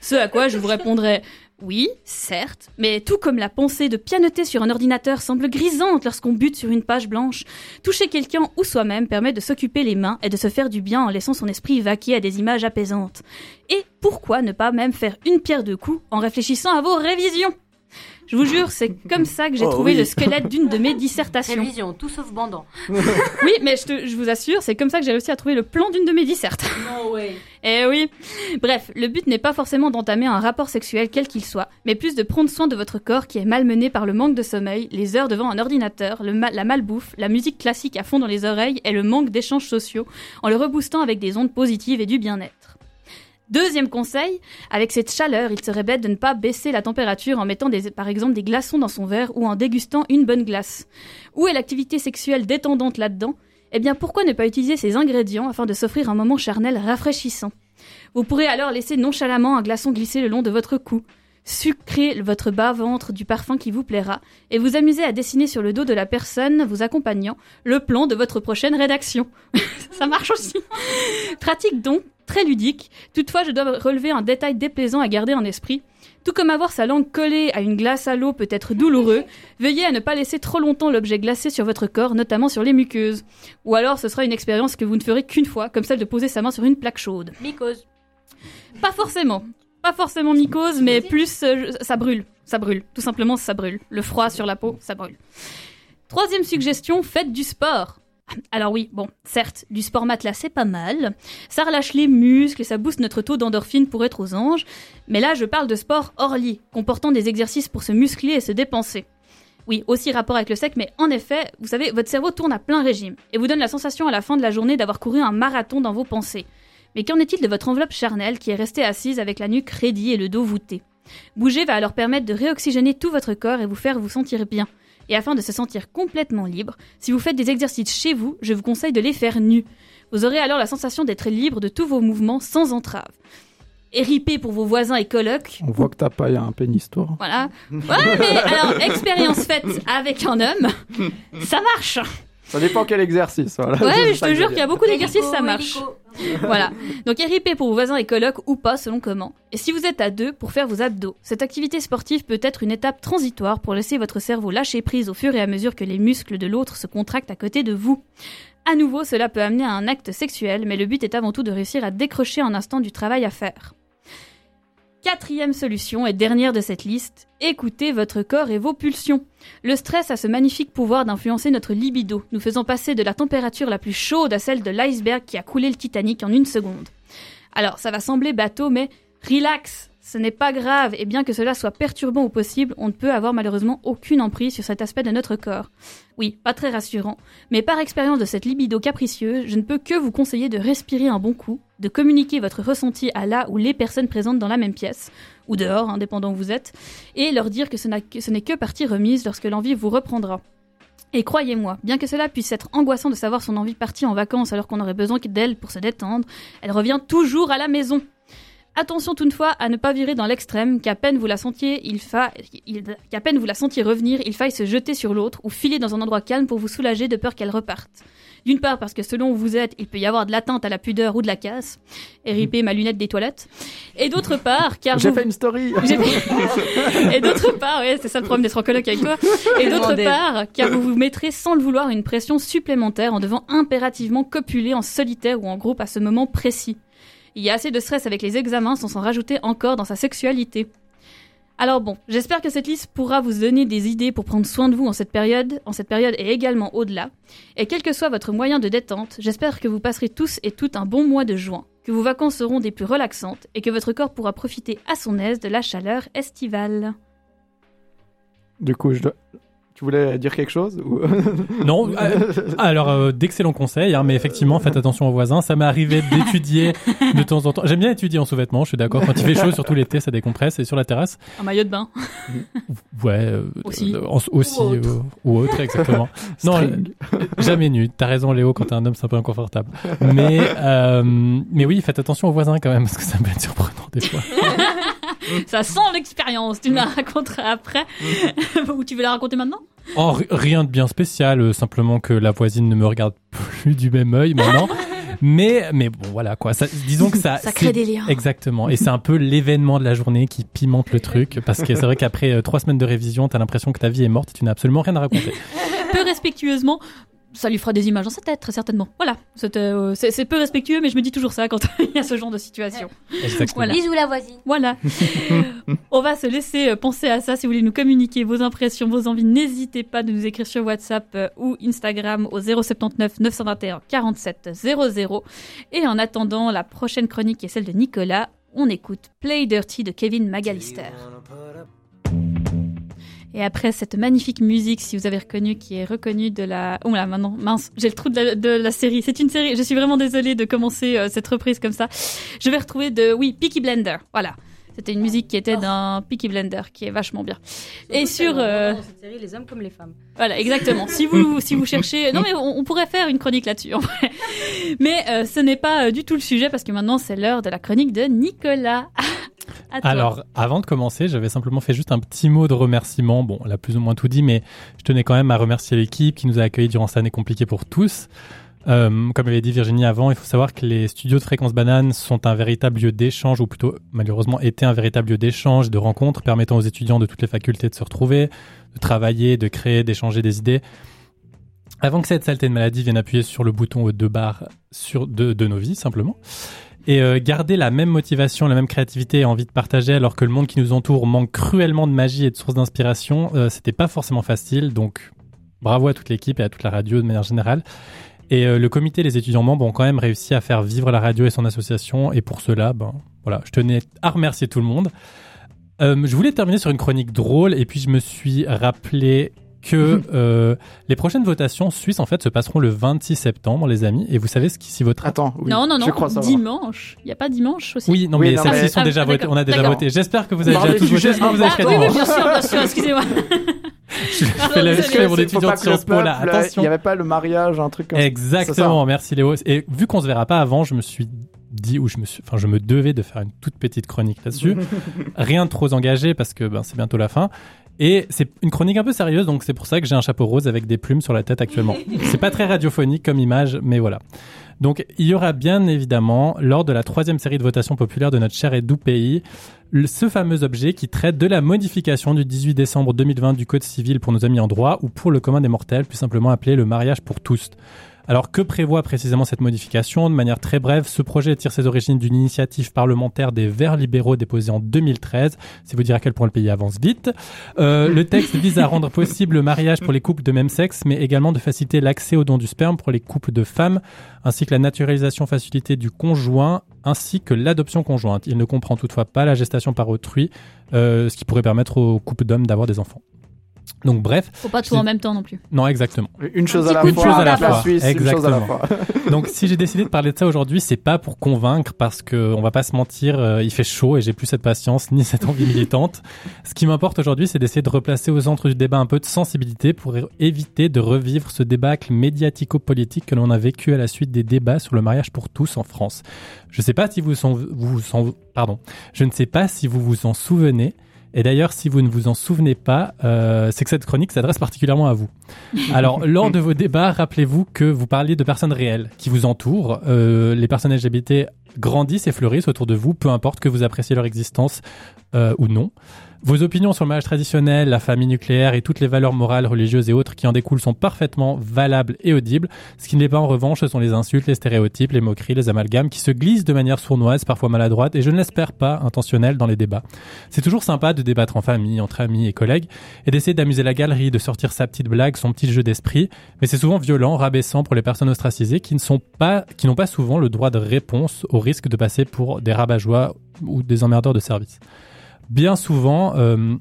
Ce à quoi je vous répondrai, oui, certes, mais tout comme la pensée de pianoter sur un ordinateur semble grisante lorsqu'on bute sur une page blanche, toucher quelqu'un ou soi-même permet de s'occuper les mains et de se faire du bien en laissant son esprit vaquer à des images apaisantes. Et pourquoi ne pas même faire une pierre deux coups en réfléchissant à vos révisions? Je vous jure, c'est comme ça que j'ai Oh trouvé oui. le squelette d'une de mes dissertations. Révision, tout sauf bandant. [laughs] Oui, mais je, te- je vous assure, c'est comme ça que j'ai réussi à trouver le plan d'une de mes dissertes. [laughs] Non, ouais. Eh oui. Bref, le but n'est pas forcément d'entamer un rapport sexuel quel qu'il soit, mais plus de prendre soin de votre corps qui est malmené par le manque de sommeil, les heures devant un ordinateur, le ma- la malbouffe, la musique classique à fond dans les oreilles et le manque d'échanges sociaux, en le reboostant avec des ondes positives et du bien-être. Deuxième conseil, avec cette chaleur, il serait bête de ne pas baisser la température en mettant des, par exemple des glaçons dans son verre ou en dégustant une bonne glace. Où est l'activité sexuelle détendante là-dedans? Eh bien, pourquoi ne pas utiliser ces ingrédients afin de s'offrir un moment charnel rafraîchissant? Vous pourrez alors laisser nonchalamment un glaçon glisser le long de votre cou, sucrer votre bas-ventre du parfum qui vous plaira et vous amuser à dessiner sur le dos de la personne vous accompagnant le plan de votre prochaine rédaction. [laughs] Ça marche aussi. Pratique donc, très ludique. Toutefois, je dois relever un détail déplaisant à garder en esprit. Tout comme avoir sa langue collée à une glace à l'eau peut être douloureux, [laughs] veuillez à ne pas laisser trop longtemps l'objet glacé sur votre corps, notamment sur les muqueuses. Ou alors ce sera une expérience que vous ne ferez qu'une fois, comme celle de poser sa main sur une plaque chaude. Mycose. Pas forcément. Pas forcément mycose, mais plus euh, ça brûle. Ça brûle. Tout simplement, ça brûle. Le froid sur la peau, ça brûle. Troisième suggestion, faites du sport. Alors oui, bon, certes, du sport matelas c'est pas mal, ça relâche les muscles ça booste notre taux d'endorphine pour être aux anges, mais là je parle de sport hors lit, comportant des exercices pour se muscler et se dépenser. Oui, aussi rapport avec le sec, mais en effet, vous savez, votre cerveau tourne à plein régime et vous donne la sensation à la fin de la journée d'avoir couru un marathon dans vos pensées. Mais qu'en est-il de votre enveloppe charnelle qui est restée assise avec la nuque raidie et le dos voûté? Bouger va alors permettre de réoxygéner tout votre corps et vous faire vous sentir bien. Et afin de se sentir complètement libre, si vous faites des exercices chez vous, je vous conseille de les faire nus. Vous aurez alors la sensation d'être libre de tous vos mouvements sans entrave. Éripé pour vos voisins et colocs, On voit que t'as pas un pénis, toi. voilà. Ouais, mais alors, expérience faite avec un homme, ça marche Ça dépend quel exercice. Voilà. Ouais, mais je te jure qu'il y a beaucoup d'exercices, ça marche. [laughs] Voilà. Donc RIP pour vos voisins et colocs ou pas selon comment. Et si vous êtes à deux pour faire vos abdos, cette activité sportive peut être une étape transitoire pour laisser votre cerveau lâcher prise au fur et à mesure que les muscles de l'autre se contractent à côté de vous. À nouveau, cela peut amener à un acte sexuel, mais le but est avant tout de réussir à décrocher un instant du travail à faire. Quatrième solution et dernière de cette liste, écoutez votre corps et vos pulsions. Le stress a ce magnifique pouvoir d'influencer notre libido, nous faisant passer de la température la plus chaude à celle de l'iceberg qui a coulé le Titanic en une seconde. Alors, ça va sembler bateau, mais relax, ce n'est pas grave, et bien que cela soit perturbant au possible, on ne peut avoir malheureusement aucune emprise sur cet aspect de notre corps. Oui, pas très rassurant, mais par expérience de cette libido capricieuse, je ne peux que vous conseiller de respirer un bon coup, de communiquer votre ressenti à la ou les personnes présentes dans la même pièce, ou dehors, indépendant où vous êtes, et leur dire que ce n'a que- ce n'est que partie remise lorsque l'envie vous reprendra. Et croyez-moi, bien que cela puisse être angoissant de savoir son envie partie en vacances alors qu'on aurait besoin d'elle pour se détendre, elle revient toujours à la maison. Attention toutefois à ne pas virer dans l'extrême, qu'à peine vous la sentiez, il fa... il- qu'à peine vous la sentiez revenir, il faille se jeter sur l'autre ou filer dans un endroit calme pour vous soulager de peur qu'elle reparte. D'une part parce que selon où vous êtes, il peut y avoir de l'atteinte à la pudeur ou de la casse, et riper ma lunette des toilettes. Et d'autre part, car J'ai vous- fait une story. [laughs] j'ai fait- Et d'autre part, ouais, c'est ça le problème d'être en coloc avec toi. Et d'autre part, car vous vous mettrez sans le vouloir une pression supplémentaire en devant impérativement copuler en solitaire ou en groupe à ce moment précis. Il y a assez de stress avec les examens sans s'en rajouter encore dans sa sexualité. Alors bon, j'espère que cette liste pourra vous donner des idées pour prendre soin de vous en cette période, en cette période et également au-delà. Et quel que soit votre moyen de détente, j'espère que vous passerez tous et toutes un bon mois de juin, que vos vacances seront des plus relaxantes et que votre corps pourra profiter à son aise de la chaleur estivale. Du coup, je dois... Tu voulais dire quelque chose ou... [laughs] Non, euh, alors euh, d'excellents conseils, hein, mais effectivement, faites attention aux voisins. Ça m'est arrivé d'étudier de temps en temps. J'aime bien étudier en sous-vêtements, je suis d'accord. Quand il fait chaud, [laughs] surtout l'été, ça décompresse. Et sur la terrasse, Un maillot de bain. [laughs] ouais, euh, Aussi. euh, en- aussi Ou autre. euh, ou autre, exactement. non, jamais nu. T'as raison, Léo. Quand t'es un homme, c'est un peu inconfortable. Mais euh, mais oui, faites attention aux voisins quand même, parce que ça peut être surprenant des fois. [laughs] Ça sent l'expérience. Tu me la raconteras après. [laughs] Ou tu veux la raconter maintenant Oh, ri- rien de bien spécial, euh, simplement que la voisine ne me regarde [laughs] plus du même œil maintenant. mais mais bon, voilà quoi. Ça, disons que ça Ça crée des liens. Exactement. Et c'est un peu l'événement de la journée qui pimente le truc. Parce que c'est vrai qu'après euh, trois semaines de révision, t'as l'impression que ta vie est morte et tu n'as absolument rien à raconter. Peu respectueusement. Ça lui fera des images dans sa tête, très certainement. Voilà. Euh, C'est c'est peu respectueux, mais je me dis toujours ça quand [laughs] il y a ce genre de situation. Voilà. Bisous la voisine. Voilà. [laughs] On va se laisser euh, penser à ça. Si vous voulez nous communiquer vos impressions, vos envies, n'hésitez pas de nous écrire sur WhatsApp euh, ou Instagram au 079 921 47 00. Et en attendant la prochaine chronique qui est celle de Nicolas, on écoute Play Dirty de Kevin McAllister. Et après cette magnifique musique, si vous avez reconnu, qui est reconnue de la... Oh là, maintenant, mince, j'ai le trou de la, série. C'est une série, je suis vraiment désolée de commencer euh, cette reprise comme ça. Je vais retrouver de... Oui, Peaky Blender, voilà. C'était une musique qui était d'un Peaky Blender, qui est vachement bien. Et sur... euh, Dans cette série, les hommes comme les femmes. voilà, exactement. Si vous, si vous cherchez... Non, mais on, on pourrait faire une chronique là-dessus, en vrai. Mais euh, ce n'est pas euh, du tout le sujet, parce que maintenant, c'est l'heure de la chronique de Nicolas. [laughs] Alors, avant de commencer, j'avais simplement fait juste un petit mot de remerciement. Bon, elle a plus ou moins tout dit, mais je tenais quand même à remercier l'équipe qui nous a accueillis durant cette année compliquée pour tous. Euh, comme avait dit Virginie avant, il faut savoir que les studios de Fréquence Banane sont un véritable lieu d'échange, ou plutôt malheureusement étaient un véritable lieu d'échange, de rencontre, permettant aux étudiants de toutes les facultés de se retrouver, de travailler, de créer, d'échanger des idées. Avant que cette saleté de maladie vienne appuyer sur le bouton de barre sur de, de nos vies, simplement. Et euh, garder la même motivation, la même créativité et envie de partager alors que le monde qui nous entoure manque cruellement de magie et de sources d'inspiration, euh, c'était pas forcément facile. Donc bravo à toute l'équipe et à toute la radio de manière générale. Et euh, le comité et les étudiants membres ont quand même réussi à faire vivre la radio et son association. Et pour cela, ben voilà, je tenais à remercier tout le monde. Euh, je voulais terminer sur une chronique drôle et puis je me suis rappelé que euh, les prochaines votations suisses en fait se passeront le 26 septembre, les amis. Et vous savez ce qui s'y votera Attends, oui. non, non, non, Je crois dimanche. Il n'y a pas dimanche aussi Oui, non, Oui, mais celles-ci mais- sont Ah, déjà ah, votées. On a déjà voté. J'espère que vous avez déjà tous voté. vous avez Ah oui, oui, bien sûr, bien sûr, excusez-moi. [laughs] Je fais le- je désolé, fais mon étudiant de Sciences Po là. Attention. Il n'y avait pas le mariage, un truc comme ça. Exactement, merci Léo. Et vu qu'on se verra pas avant, je me suis dit ou je me suis, enfin, je me devais de faire une toute petite chronique là-dessus. [laughs] Rien de trop engagé parce que ben c'est bientôt la fin. Et c'est une chronique un peu sérieuse, donc c'est pour ça que j'ai un chapeau rose avec des plumes sur la tête actuellement. [laughs] c'est pas très radiophonique comme image, mais voilà. Donc il y aura bien évidemment, lors de la troisième série de votation populaire de notre cher et doux pays, ce fameux objet qui traite de la modification du 18 décembre 2020 du Code civil pour nos amis en droit ou pour le commun des mortels, plus simplement appelé le mariage pour tous. Alors que prévoit précisément cette modification? De manière très brève, ce projet tire ses origines d'une initiative parlementaire des Verts libéraux déposée en 2013. C'est vous dire à quel point le pays avance vite. Euh, le texte vise à rendre possible le mariage pour les couples de même sexe, mais également de faciliter l'accès au don du sperme pour les couples de femmes, ainsi que la naturalisation facilitée du conjoint, ainsi que l'adoption conjointe. Il ne comprend toutefois pas la gestation par autrui, euh, ce qui pourrait permettre aux couples d'hommes d'avoir des enfants. Donc bref, Faut pas tout en même temps non plus. non exactement. Une chose à la fois. chose à la la fois. Suisse, une chose à la Exactement. fois. [laughs] Donc si j'ai décidé de parler de ça aujourd'hui, c'est pas pour convaincre parce que on va pas se mentir, euh, il fait chaud et j'ai plus cette patience ni cette envie militante. Ce qui m'importe aujourd'hui, c'est d'essayer de replacer au centre du débat un peu de sensibilité pour éviter de revivre ce débâcle médiatico-politique que l'on a vécu à la suite des débats sur le mariage pour tous en France. Je sais pas si vous en, vous en- pardon, je ne sais pas si vous vous en souvenez. Et d'ailleurs, si vous ne vous en souvenez pas, euh, c'est que cette chronique s'adresse particulièrement à vous. Alors, [laughs] lors de vos débats, rappelez-vous que vous parliez de personnes réelles qui vous entourent. Euh, les personnes LGBT grandissent et fleurissent autour de vous, peu importe que vous appréciez leur existence euh, ou non. Vos opinions sur le mariage traditionnel, la famille nucléaire et toutes les valeurs morales, religieuses et autres qui en découlent sont parfaitement valables et audibles. Ce qui n'est pas en revanche, ce sont les insultes, les stéréotypes, les moqueries, les amalgames qui se glissent de manière sournoise, parfois maladroite et je ne l'espère pas intentionnelle dans les débats. C'est toujours sympa de débattre en famille, entre amis et collègues et d'essayer d'amuser la galerie, de sortir sa petite blague, son petit jeu d'esprit, mais c'est souvent violent, rabaissant pour les personnes ostracisées qui ne sont pas, qui n'ont pas souvent le droit de réponse au risque de passer pour des rabat-joie ou des emmerdeurs de service. Bien souvent, euh,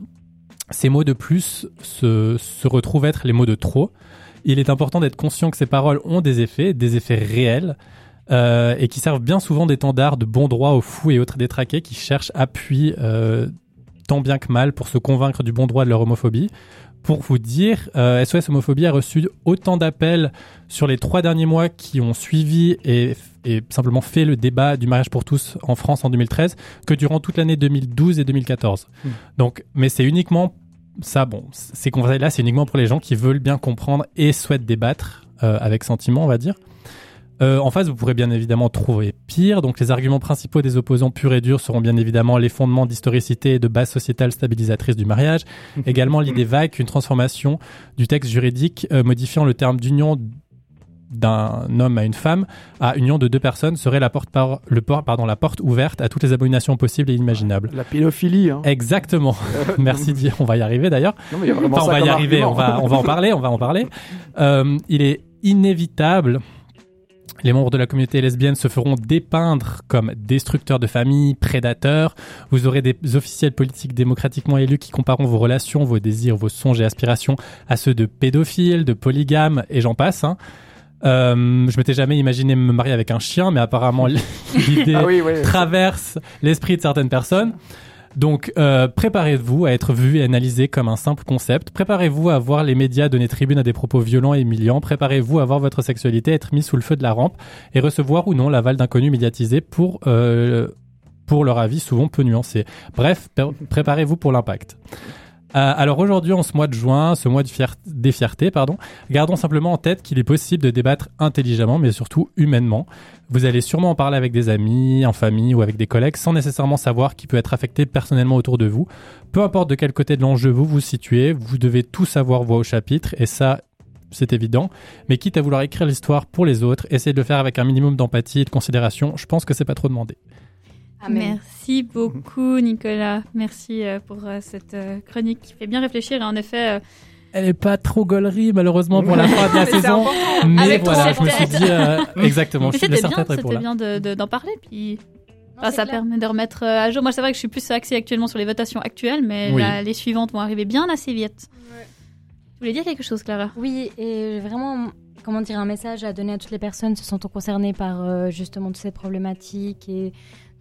ces mots de plus se, se retrouvent être les mots de trop. Il est important d'être conscient que ces paroles ont des effets, des effets réels, euh, et qui servent bien souvent d'étendard de bon droit aux fous et autres détraqués qui cherchent appui euh, tant bien que mal pour se convaincre du bon droit de leur homophobie. Pour vous dire, SOS Homophobie a reçu autant d'appels sur les trois derniers mois qui ont suivi et, et simplement fait le débat du mariage pour tous en France en 2013 que durant toute l'année 2012 et 2014. Hmm. Donc, mais c'est uniquement ça, bon, ces conseils-là, c'est uniquement pour les gens qui veulent bien comprendre et souhaitent débattre euh, avec sentiment, on va dire. Euh, en face, vous pourrez bien évidemment trouver pire. Donc, les arguments principaux des opposants purs et durs seront bien évidemment les fondements d'historicité et de base sociétale stabilisatrice du mariage. [laughs] Également, l'idée vague qu'une transformation du texte juridique euh, modifiant le terme d'union d'un homme à une femme à union de deux personnes serait la porte par le port pardon la porte ouverte à toutes les abominations possibles et imaginables. La pédophilie. Hein. Exactement. [laughs] Merci. On va y arriver d'ailleurs. Enfin, on va y arriver, argument. on va, on va en parler, on va en parler. Euh, il est inévitable. Les membres de la communauté lesbienne se feront dépeindre comme destructeurs de famille, prédateurs. Vous aurez des officiels politiques démocratiquement élus qui compareront vos relations, vos désirs, vos songes et aspirations à ceux de pédophiles, de polygames et j'en passe. Hein. Euh, je m'étais jamais imaginé me marier avec un chien, mais apparemment [laughs] l'idée Ah oui, oui. traverse l'esprit de certaines personnes. Donc, euh, préparez-vous à être vu et analysé comme un simple concept. Préparez-vous à voir les médias donner tribune à des propos violents et humiliants. Préparez-vous à voir votre sexualité être mise sous le feu de la rampe et recevoir ou non l'aval d'inconnus médiatisés pour, euh, pour leur avis souvent peu nuancé. Bref, pr- préparez-vous pour l'impact. Euh, alors aujourd'hui, en ce mois de juin, ce mois de fier- des fiertés, pardon, gardons simplement en tête qu'il est possible de débattre intelligemment, mais surtout humainement. Vous allez sûrement en parler avec des amis, en famille ou avec des collègues, sans nécessairement savoir qui peut être affecté personnellement autour de vous. Peu importe de quel côté de l'enjeu vous vous situez, vous devez tout savoir voix au chapitre, et ça, c'est évident. Mais quitte à vouloir écrire l'histoire pour les autres, essayez de le faire avec un minimum d'empathie et de considération. Je pense que c'est pas trop demandé. Merci beaucoup, Nicolas. Merci euh, pour euh, cette euh, chronique qui fait bien réfléchir. Et en effet, Elle est pas trop gaulerie, malheureusement, pour la [laughs] fin de la saison. Mais Avec voilà, je me suis dit, euh, [laughs] exactement, mais je suis le c'était bien, c'était bien de- de- d'en parler. Puis Non, ça clair. permet de remettre à jour. Moi, c'est vrai que je suis plus axée actuellement sur les votations actuelles, mais Oui. là, les suivantes vont arriver bien assez vite. Tu voulais dire quelque chose, Clara? Oui, et vraiment, comment dire, un message à donner à toutes les personnes se sentant concernées par euh, justement toutes ces problématiques et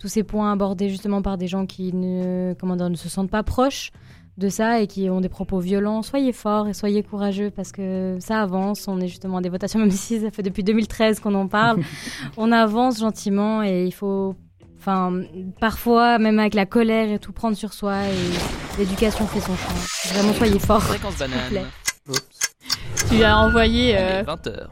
tous ces points abordés justement par des gens qui ne, comment dire, ne se sentent pas proches de ça et qui ont des propos violents. Soyez forts et soyez courageux parce que ça avance. On est justement à des votations, même si ça fait depuis 2013 qu'on en parle. [laughs] on avance gentiment et il faut, enfin, parfois, même avec la colère et tout, prendre sur soi et l'éducation fait son chemin. Vraiment, soyez forts. Fréquence plaît. banane. Tu as envoyé. euh, 20h.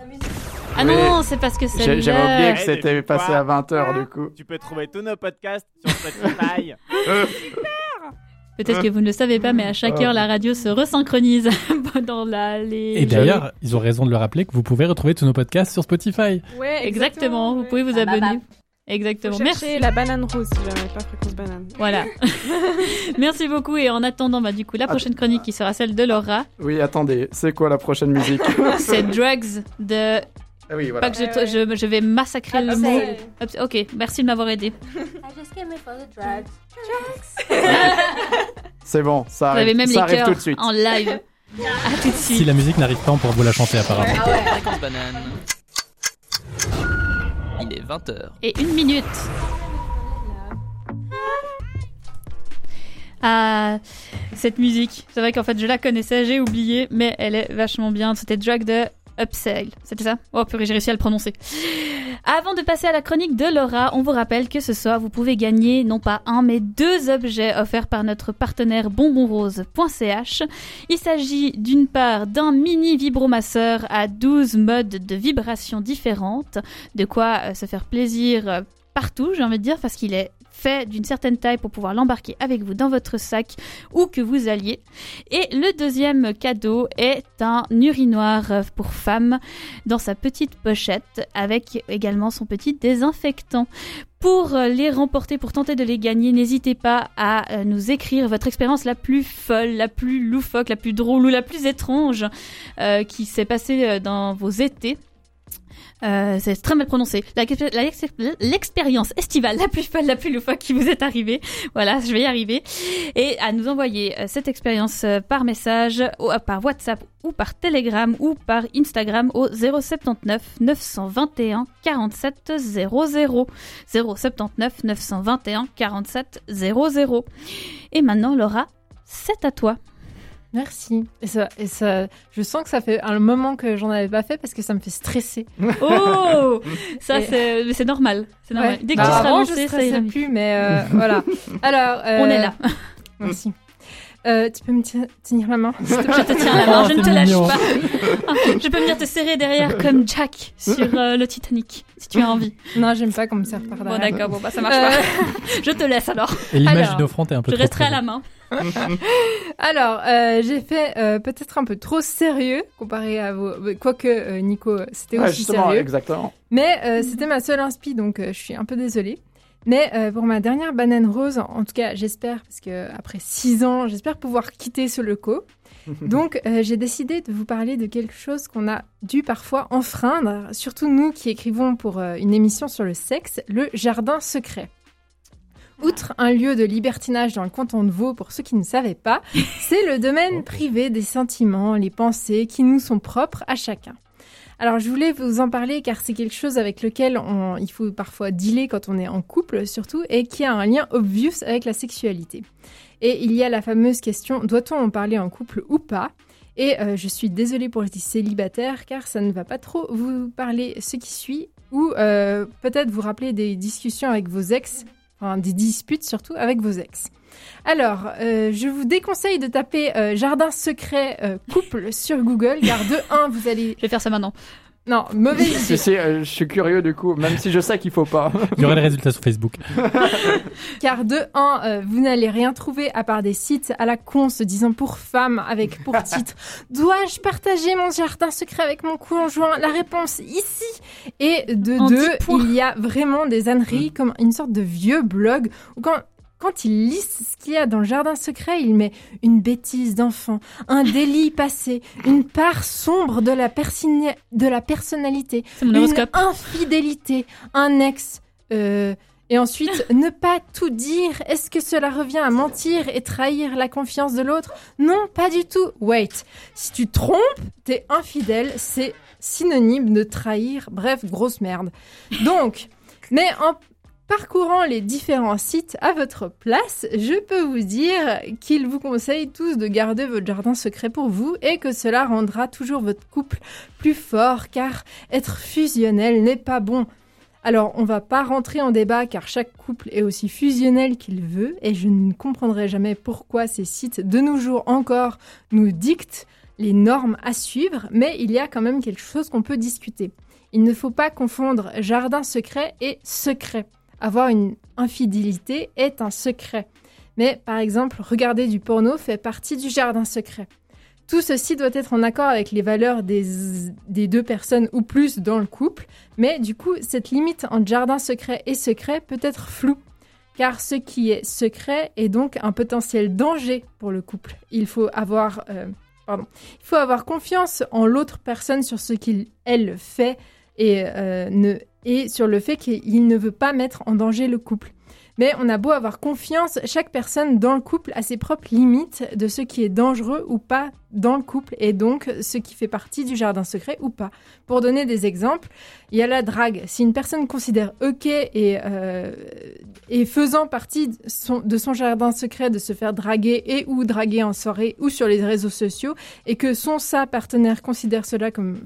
Ah non, c'est parce que c'est. J'avais oublié que Eh, c'était passé à 20h du coup. Tu peux trouver tous nos podcasts sur Spotify. [laughs] Peut-être que vous ne le savez pas, mais à chaque Ah. heure, la radio se resynchronise [laughs] pendant la, les. Et d'ailleurs, ils ont raison de le rappeler que vous pouvez retrouver tous nos podcasts sur Spotify. Ouais, Exactement, vous ouais. pouvez vous Ah bah abonner. bah. Exactement, Faut chercher merci. la banane rose si jamais pas fréquence banane. Voilà. [laughs] merci beaucoup. Et en attendant, bah, du coup, la prochaine chronique qui sera celle de Laura, Oui, attendez, c'est quoi la prochaine musique? C'est Drugs de. Ah oui, Pas que je, Ouais, ouais. je, je vais massacrer le mot. Ok, merci de m'avoir aidé. [laughs] C'est bon, ça Vous avez arrive, même ça les arrive tout de suite. en live. [laughs] À tout de Si la musique n'arrive pas, on pourra vous la chanter apparemment. Banane. Il est 20h. Et une minute. Ah, cette musique. C'est vrai qu'en fait, je la connaissais, j'ai oublié, mais elle est vachement bien. C'était Drag de Upsell. C'était ça? Oh purée, j'ai réussi à le prononcer. Avant de passer à la chronique de Laura, on vous rappelle que ce soir, vous pouvez gagner non pas un, mais deux objets offerts par notre partenaire bonbonrose.ch. Il s'agit d'une part d'un mini vibromasseur à 12 modes de vibration différentes, de quoi euh, se faire plaisir euh, partout, j'ai envie de dire, parce qu'il est fait d'une certaine taille pour pouvoir l'embarquer avec vous dans votre sac où que vous alliez. Et le deuxième cadeau est un urinoir pour femmes dans sa petite pochette avec également son petit désinfectant. Pour les remporter, pour tenter de les gagner, n'hésitez pas à euh, nous écrire votre expérience la plus folle, la plus loufoque, la plus drôle ou la plus étrange euh, qui s'est passée euh, dans vos étés. Euh, c'est très mal prononcé. L'expérience estivale la plus folle, la plus loufoque qui vous est arrivée. Voilà, je vais y arriver. Et à nous envoyer euh, cette expérience euh, par message, euh, par WhatsApp ou par Telegram ou par Instagram au 079 921 47 00. 079 921 47 00. Et maintenant, Laura, c'est à toi. Merci. Et ça, et ça, je sens que ça fait un moment que j'en avais pas fait parce que ça me fait stresser. [laughs] Oh [laughs] Ça, Et- c'est normal. C'est normal. Ouais. Dès que Bah, tu seras lancé, ça ira plus, mais euh, voilà. [laughs] Alors, euh, On est là. Merci. Euh, tu peux me tenir la main [laughs] Je te tiens la main, Oh, je ne te lâche mignon. pas. Ah, je peux venir te serrer derrière comme Jack sur euh, le Titanic, si tu as envie. Non, j'aime pas qu'on me serre par Bon, derrière. d'accord, bon, bah ça marche Euh, pas. [laughs] Je te laisse alors. Et l'image Alors, du front est un peu Je trop resterai à la main. [laughs] Alors, euh, j'ai fait euh, peut-être un peu trop sérieux comparé à vos. Quoique, euh, Nico, c'était Ouais, aussi justement, sérieux. exactement. Mais euh, c'était ma seule inspi, donc euh, je suis un peu désolée. Mais euh, pour ma dernière banane rose, en tout cas, j'espère, parce que après six ans, j'espère pouvoir quitter ce loco. [laughs] Donc, euh, j'ai décidé de vous parler de quelque chose qu'on a dû parfois enfreindre, surtout nous qui écrivons pour euh, une émission sur le sexe, le jardin secret. Outre un lieu de libertinage dans le canton de Vaud, pour ceux qui ne savaient pas, [laughs] c'est le domaine privé des sentiments, les pensées qui nous sont propres à chacun. Alors, je voulais vous en parler car c'est quelque chose avec lequel on- il faut parfois dealer quand on est en couple, surtout, et qui a un lien obvious avec la sexualité. Et il y a la fameuse question doit-on en parler en couple ou pas? Et euh, je suis désolée pour les célibataires car ça ne va pas trop vous parler ce qui suit, ou euh, peut-être vous rappeler des discussions avec vos ex, enfin des disputes surtout avec vos ex. Alors, euh, je vous déconseille de taper euh, jardin secret euh, couple sur Google, car de 1, vous allez... Je vais faire ça maintenant. Non, mauvaise idée. Si, euh, je suis curieux du coup, même si je sais qu'il faut pas. [laughs] Il y aura les résultats sur Facebook. [laughs] Car de 1, euh, vous n'allez rien trouver à part des sites à la con se disant pour femmes avec pour [laughs] titre Dois-je partager mon jardin secret avec mon conjoint? La réponse ici. Et de En 2, dix points. il y a vraiment des âneries comme une sorte de vieux blog où quand quand il liste ce qu'il y a dans le jardin secret, il met une bêtise d'enfant, un délit passé, une part sombre de la, persina- de la personnalité, une infidélité, un ex. euh, et ensuite, [laughs] ne pas tout dire. Est-ce que cela revient à mentir et trahir la confiance de l'autre? Non, pas du tout. Wait. Si tu trompes, t'es infidèle. C'est synonyme de trahir. Bref, grosse merde. Donc, [laughs] mais en parcourant les différents sites à votre place, je peux vous dire qu'ils vous conseillent tous de garder votre jardin secret pour vous et que cela rendra toujours votre couple plus fort car être fusionnel n'est pas bon. Alors, on va pas rentrer en débat car chaque couple est aussi fusionnel qu'il veut et je ne comprendrai jamais pourquoi ces sites de nos jours encore nous dictent les normes à suivre, mais il y a quand même quelque chose qu'on peut discuter. Il ne faut pas confondre jardin secret et secret. Avoir une infidélité est un secret. Mais par exemple, regarder du porno fait partie du jardin secret. Tout ceci doit être en accord avec les valeurs des, des deux personnes ou plus dans le couple, mais du coup, cette limite entre jardin secret et secret peut être floue, car ce qui est secret est donc un potentiel danger pour le couple. Il faut avoir, euh, confiance en l'autre personne sur ce qu'il elle fait et, euh, ne, et sur le fait qu'il ne veut pas mettre en danger le couple. Mais on a beau avoir confiance, chaque personne dans le couple a ses propres limites de ce qui est dangereux ou pas dans le couple et donc ce qui fait partie du jardin secret ou pas. Pour donner des exemples, il y a la drague. Si une personne considère ok et, euh, et faisant partie de son, jardin secret de se faire draguer et ou draguer en soirée ou sur les réseaux sociaux et que son sa partenaire considère cela comme,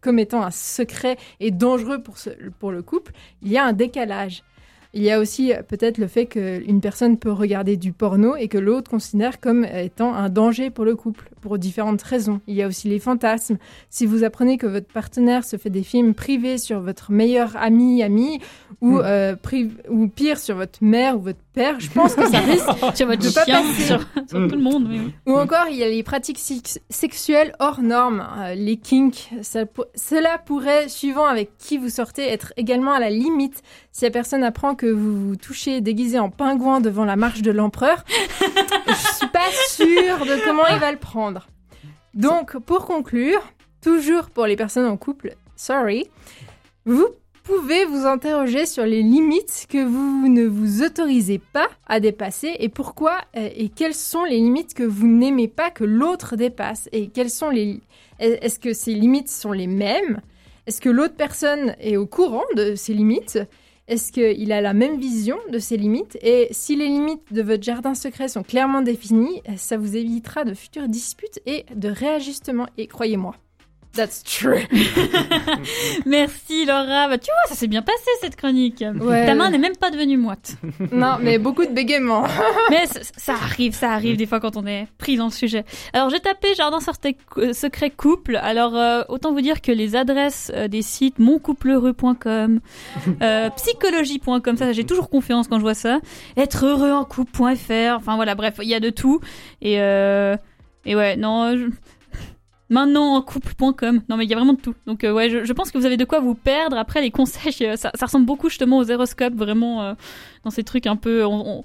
comme étant un secret et dangereux pour, pour le couple, il y a un décalage. Il y a aussi euh, peut-être le fait qu'une personne peut regarder du porno et que l'autre considère comme étant un danger pour le couple, pour différentes raisons. Il y a aussi les fantasmes. Si vous apprenez que votre partenaire se fait des films privés sur votre meilleur ami, ami, ou, euh, pri- ou pire sur votre mère ou votre père, je pense que ça [laughs] risque [laughs] Sur votre de pas chien, passer. sur, sur tout le monde. oui. Ou encore, il y a les pratiques sex- sexuelles hors normes, euh, les kinks. Ça pour- cela pourrait, suivant avec qui vous sortez, être également à la limite si la personne apprend que vous vous touchez déguisé en pingouin devant la marche de l'empereur. [laughs] Je suis pas sûre de comment il va le prendre. Donc, pour conclure, toujours pour les personnes en couple, sorry, Vous pouvez vous interroger sur les limites que vous ne vous autorisez pas à dépasser et pourquoi euh, et quelles sont les limites que vous n'aimez pas que l'autre dépasse et quelles sont les est-ce que ces limites sont les mêmes? Est-ce que l'autre personne est au courant de ces limites? Est-ce qu'il a la même vision de ces limites Et si les limites de votre jardin secret sont clairement définies, ça vous évitera de futures disputes et de réajustements. Et croyez-moi, that's true. [laughs] Merci Laura. Bah, tu vois, ça s'est bien passé cette chronique. Ouais. Ta main n'est même pas devenue moite. non, mais beaucoup de bégaiements. [laughs] Mais ça arrive, ça arrive des fois quand on est pris dans le sujet. Alors j'ai tapé jardin euh, secret couple. Alors euh, autant vous dire que les adresses euh, des sites moncoupleheureux.com, euh, psychologie.com, ça j'ai toujours confiance quand je vois ça. Être heureux en couple.fr. Enfin voilà, bref, il y a de tout. Et et ouais, non. je- Maintenant en couple.com. Non mais il y a vraiment de tout. Donc euh, ouais, je, pense que vous avez de quoi vous perdre. Après les conseils, euh, ça, ressemble beaucoup justement aux horoscopes, vraiment euh, dans ces trucs un peu on,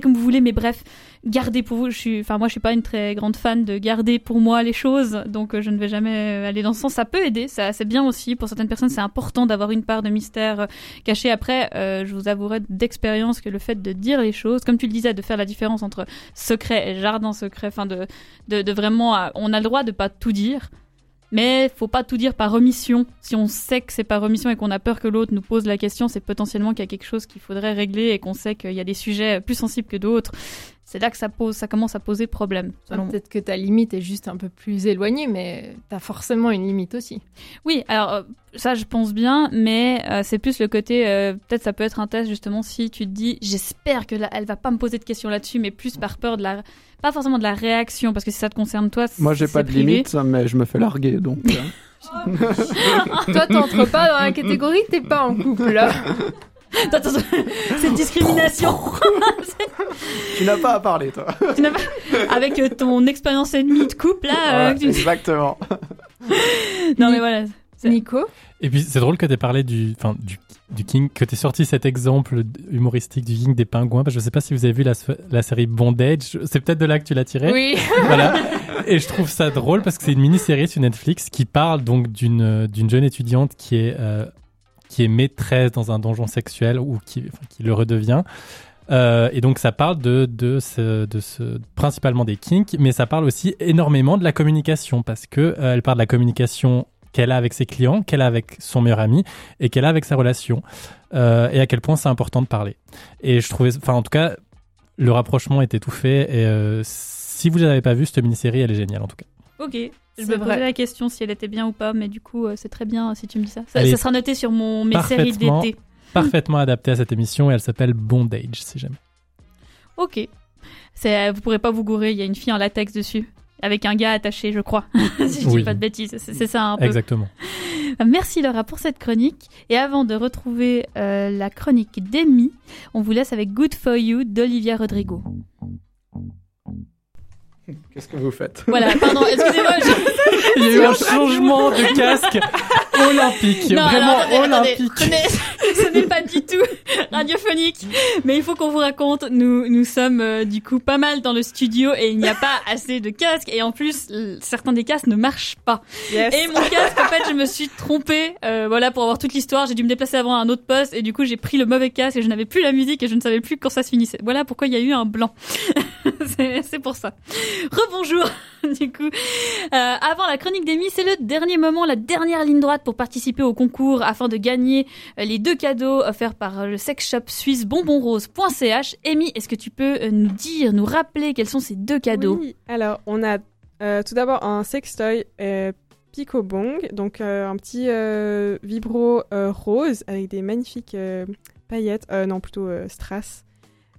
comme vous voulez, mais bref, gardez pour vous. Enfin moi je suis pas une très grande fan de garder pour moi les choses, donc euh, je ne vais jamais euh, aller dans ce sens. Ça peut aider, ça c'est bien aussi pour certaines personnes. C'est important d'avoir une part de mystère euh, cachée. Après, je vous avouerai d'expérience que le fait de dire les choses, comme tu le disais, de faire la différence entre secret et jardin secret, enfin de, de, de vraiment, on a le droit de pas tout dire. Mais faut pas tout dire par omission. Si on sait que c'est par omission et qu'on a peur que l'autre nous pose la question, c'est potentiellement qu'il y a quelque chose qu'il faudrait régler et qu'on sait qu'il y a des sujets plus sensibles que d'autres. C'est là que ça pose, ça commence à poser problème. selon moi. Peut-être que ta limite est juste un peu plus éloignée, mais t'as forcément une limite aussi. Oui, alors euh, ça je pense bien, mais euh, c'est plus le côté, euh, peut-être ça peut être un test justement si tu te dis, j'espère que là, elle va pas me poser de questions là-dessus, mais plus par peur de la, pas forcément de la réaction, parce que si ça te concerne toi, Moi, j'ai pas de privé. limite, mais je me fais larguer, donc. [laughs] [laughs] Toi, t'entres pas dans la [laughs] catégorie, t'es pas en couple là. Attends, cette discrimination tu n'as pas à parler, toi. Tu n'as pas- avec euh, ton expérience ennemie de couple là. euh, Voilà, que tu- Exactement. Non mais voilà. C'est- Nico Et puis c'est drôle que tu parlé du, enfin, du, du King, que tu sorti cet exemple humoristique du King des pingouins, parce que je sais pas si vous avez vu la, la série Bondage, c'est peut-être de là que tu l'as tiré. Oui. [laughs] voilà. Et je trouve ça drôle parce que c'est une mini-série sur Netflix qui parle donc d'une euh, d'une jeune étudiante qui est euh, qui est maîtresse dans un donjon sexuel ou qui le redevient. Euh, et donc ça parle de de de principalement des kinks, mais ça parle aussi énormément de la communication parce que euh, elle parle de la communication qu'elle a avec ses clients, qu'elle a avec son meilleur ami et qu'elle a avec sa relation euh, et à quel point c'est important de parler. Et je trouvais, enfin en tout cas, le rapprochement était tout fait et euh, si vous l'avez pas vu cette mini-série, elle est géniale en tout cas. Ok. Je me posais la question si elle était bien ou pas, mais du coup euh, c'est très bien euh, si tu me dis ça. Ça, sera noté sur mon mes séries d'été. Parfaitement adaptée à cette émission et elle s'appelle Bondage si jamais. Ok. Euh, vous pourrez pas vous gourer, il y a une fille en latex dessus. Avec un gars attaché, je crois. [laughs] si je dis Oui. pas de bêtises. C'est, c'est ça un peu. Exactement. Merci Laura pour cette chronique. Et avant de retrouver euh, la chronique d'Emmy, on vous laisse avec Good For You d'Olivia Rodrigo. Qu'est-ce que vous faites Voilà, pardon, excusez-moi. je- Il y a eu un changement de casque olympique, Non, vraiment alors, attendez, attendez, olympique. [laughs] ce n'est pas du tout radiophonique, mais il faut qu'on vous raconte. Nous, nous sommes euh, du coup pas mal dans le studio et il n'y a [laughs] pas assez de casques et en plus certains des casques ne marchent pas. Yes. Et mon casque, en fait, je me suis trompée. euh, voilà, pour avoir toute l'histoire, j'ai dû me déplacer avant à un autre poste et du coup j'ai pris le mauvais casque et je n'avais plus la musique et je ne savais plus quand ça se finissait. Voilà pourquoi il y a eu un blanc. [laughs] c'est c'est pour ça. Rebonjour. du coup, euh, avant la chronique d'Emmy, c'est le dernier moment, la dernière ligne droite pour participer au concours afin de gagner euh, les deux cadeaux offerts par le sex shop suisse bonbonrose.ch. Amy, est-ce que tu peux euh, nous dire, nous rappeler quels sont ces deux cadeaux? Oui, alors on a euh, tout d'abord un sextoy euh, Pico Bong, donc un petit vibro rose avec des magnifiques paillettes, non plutôt strass.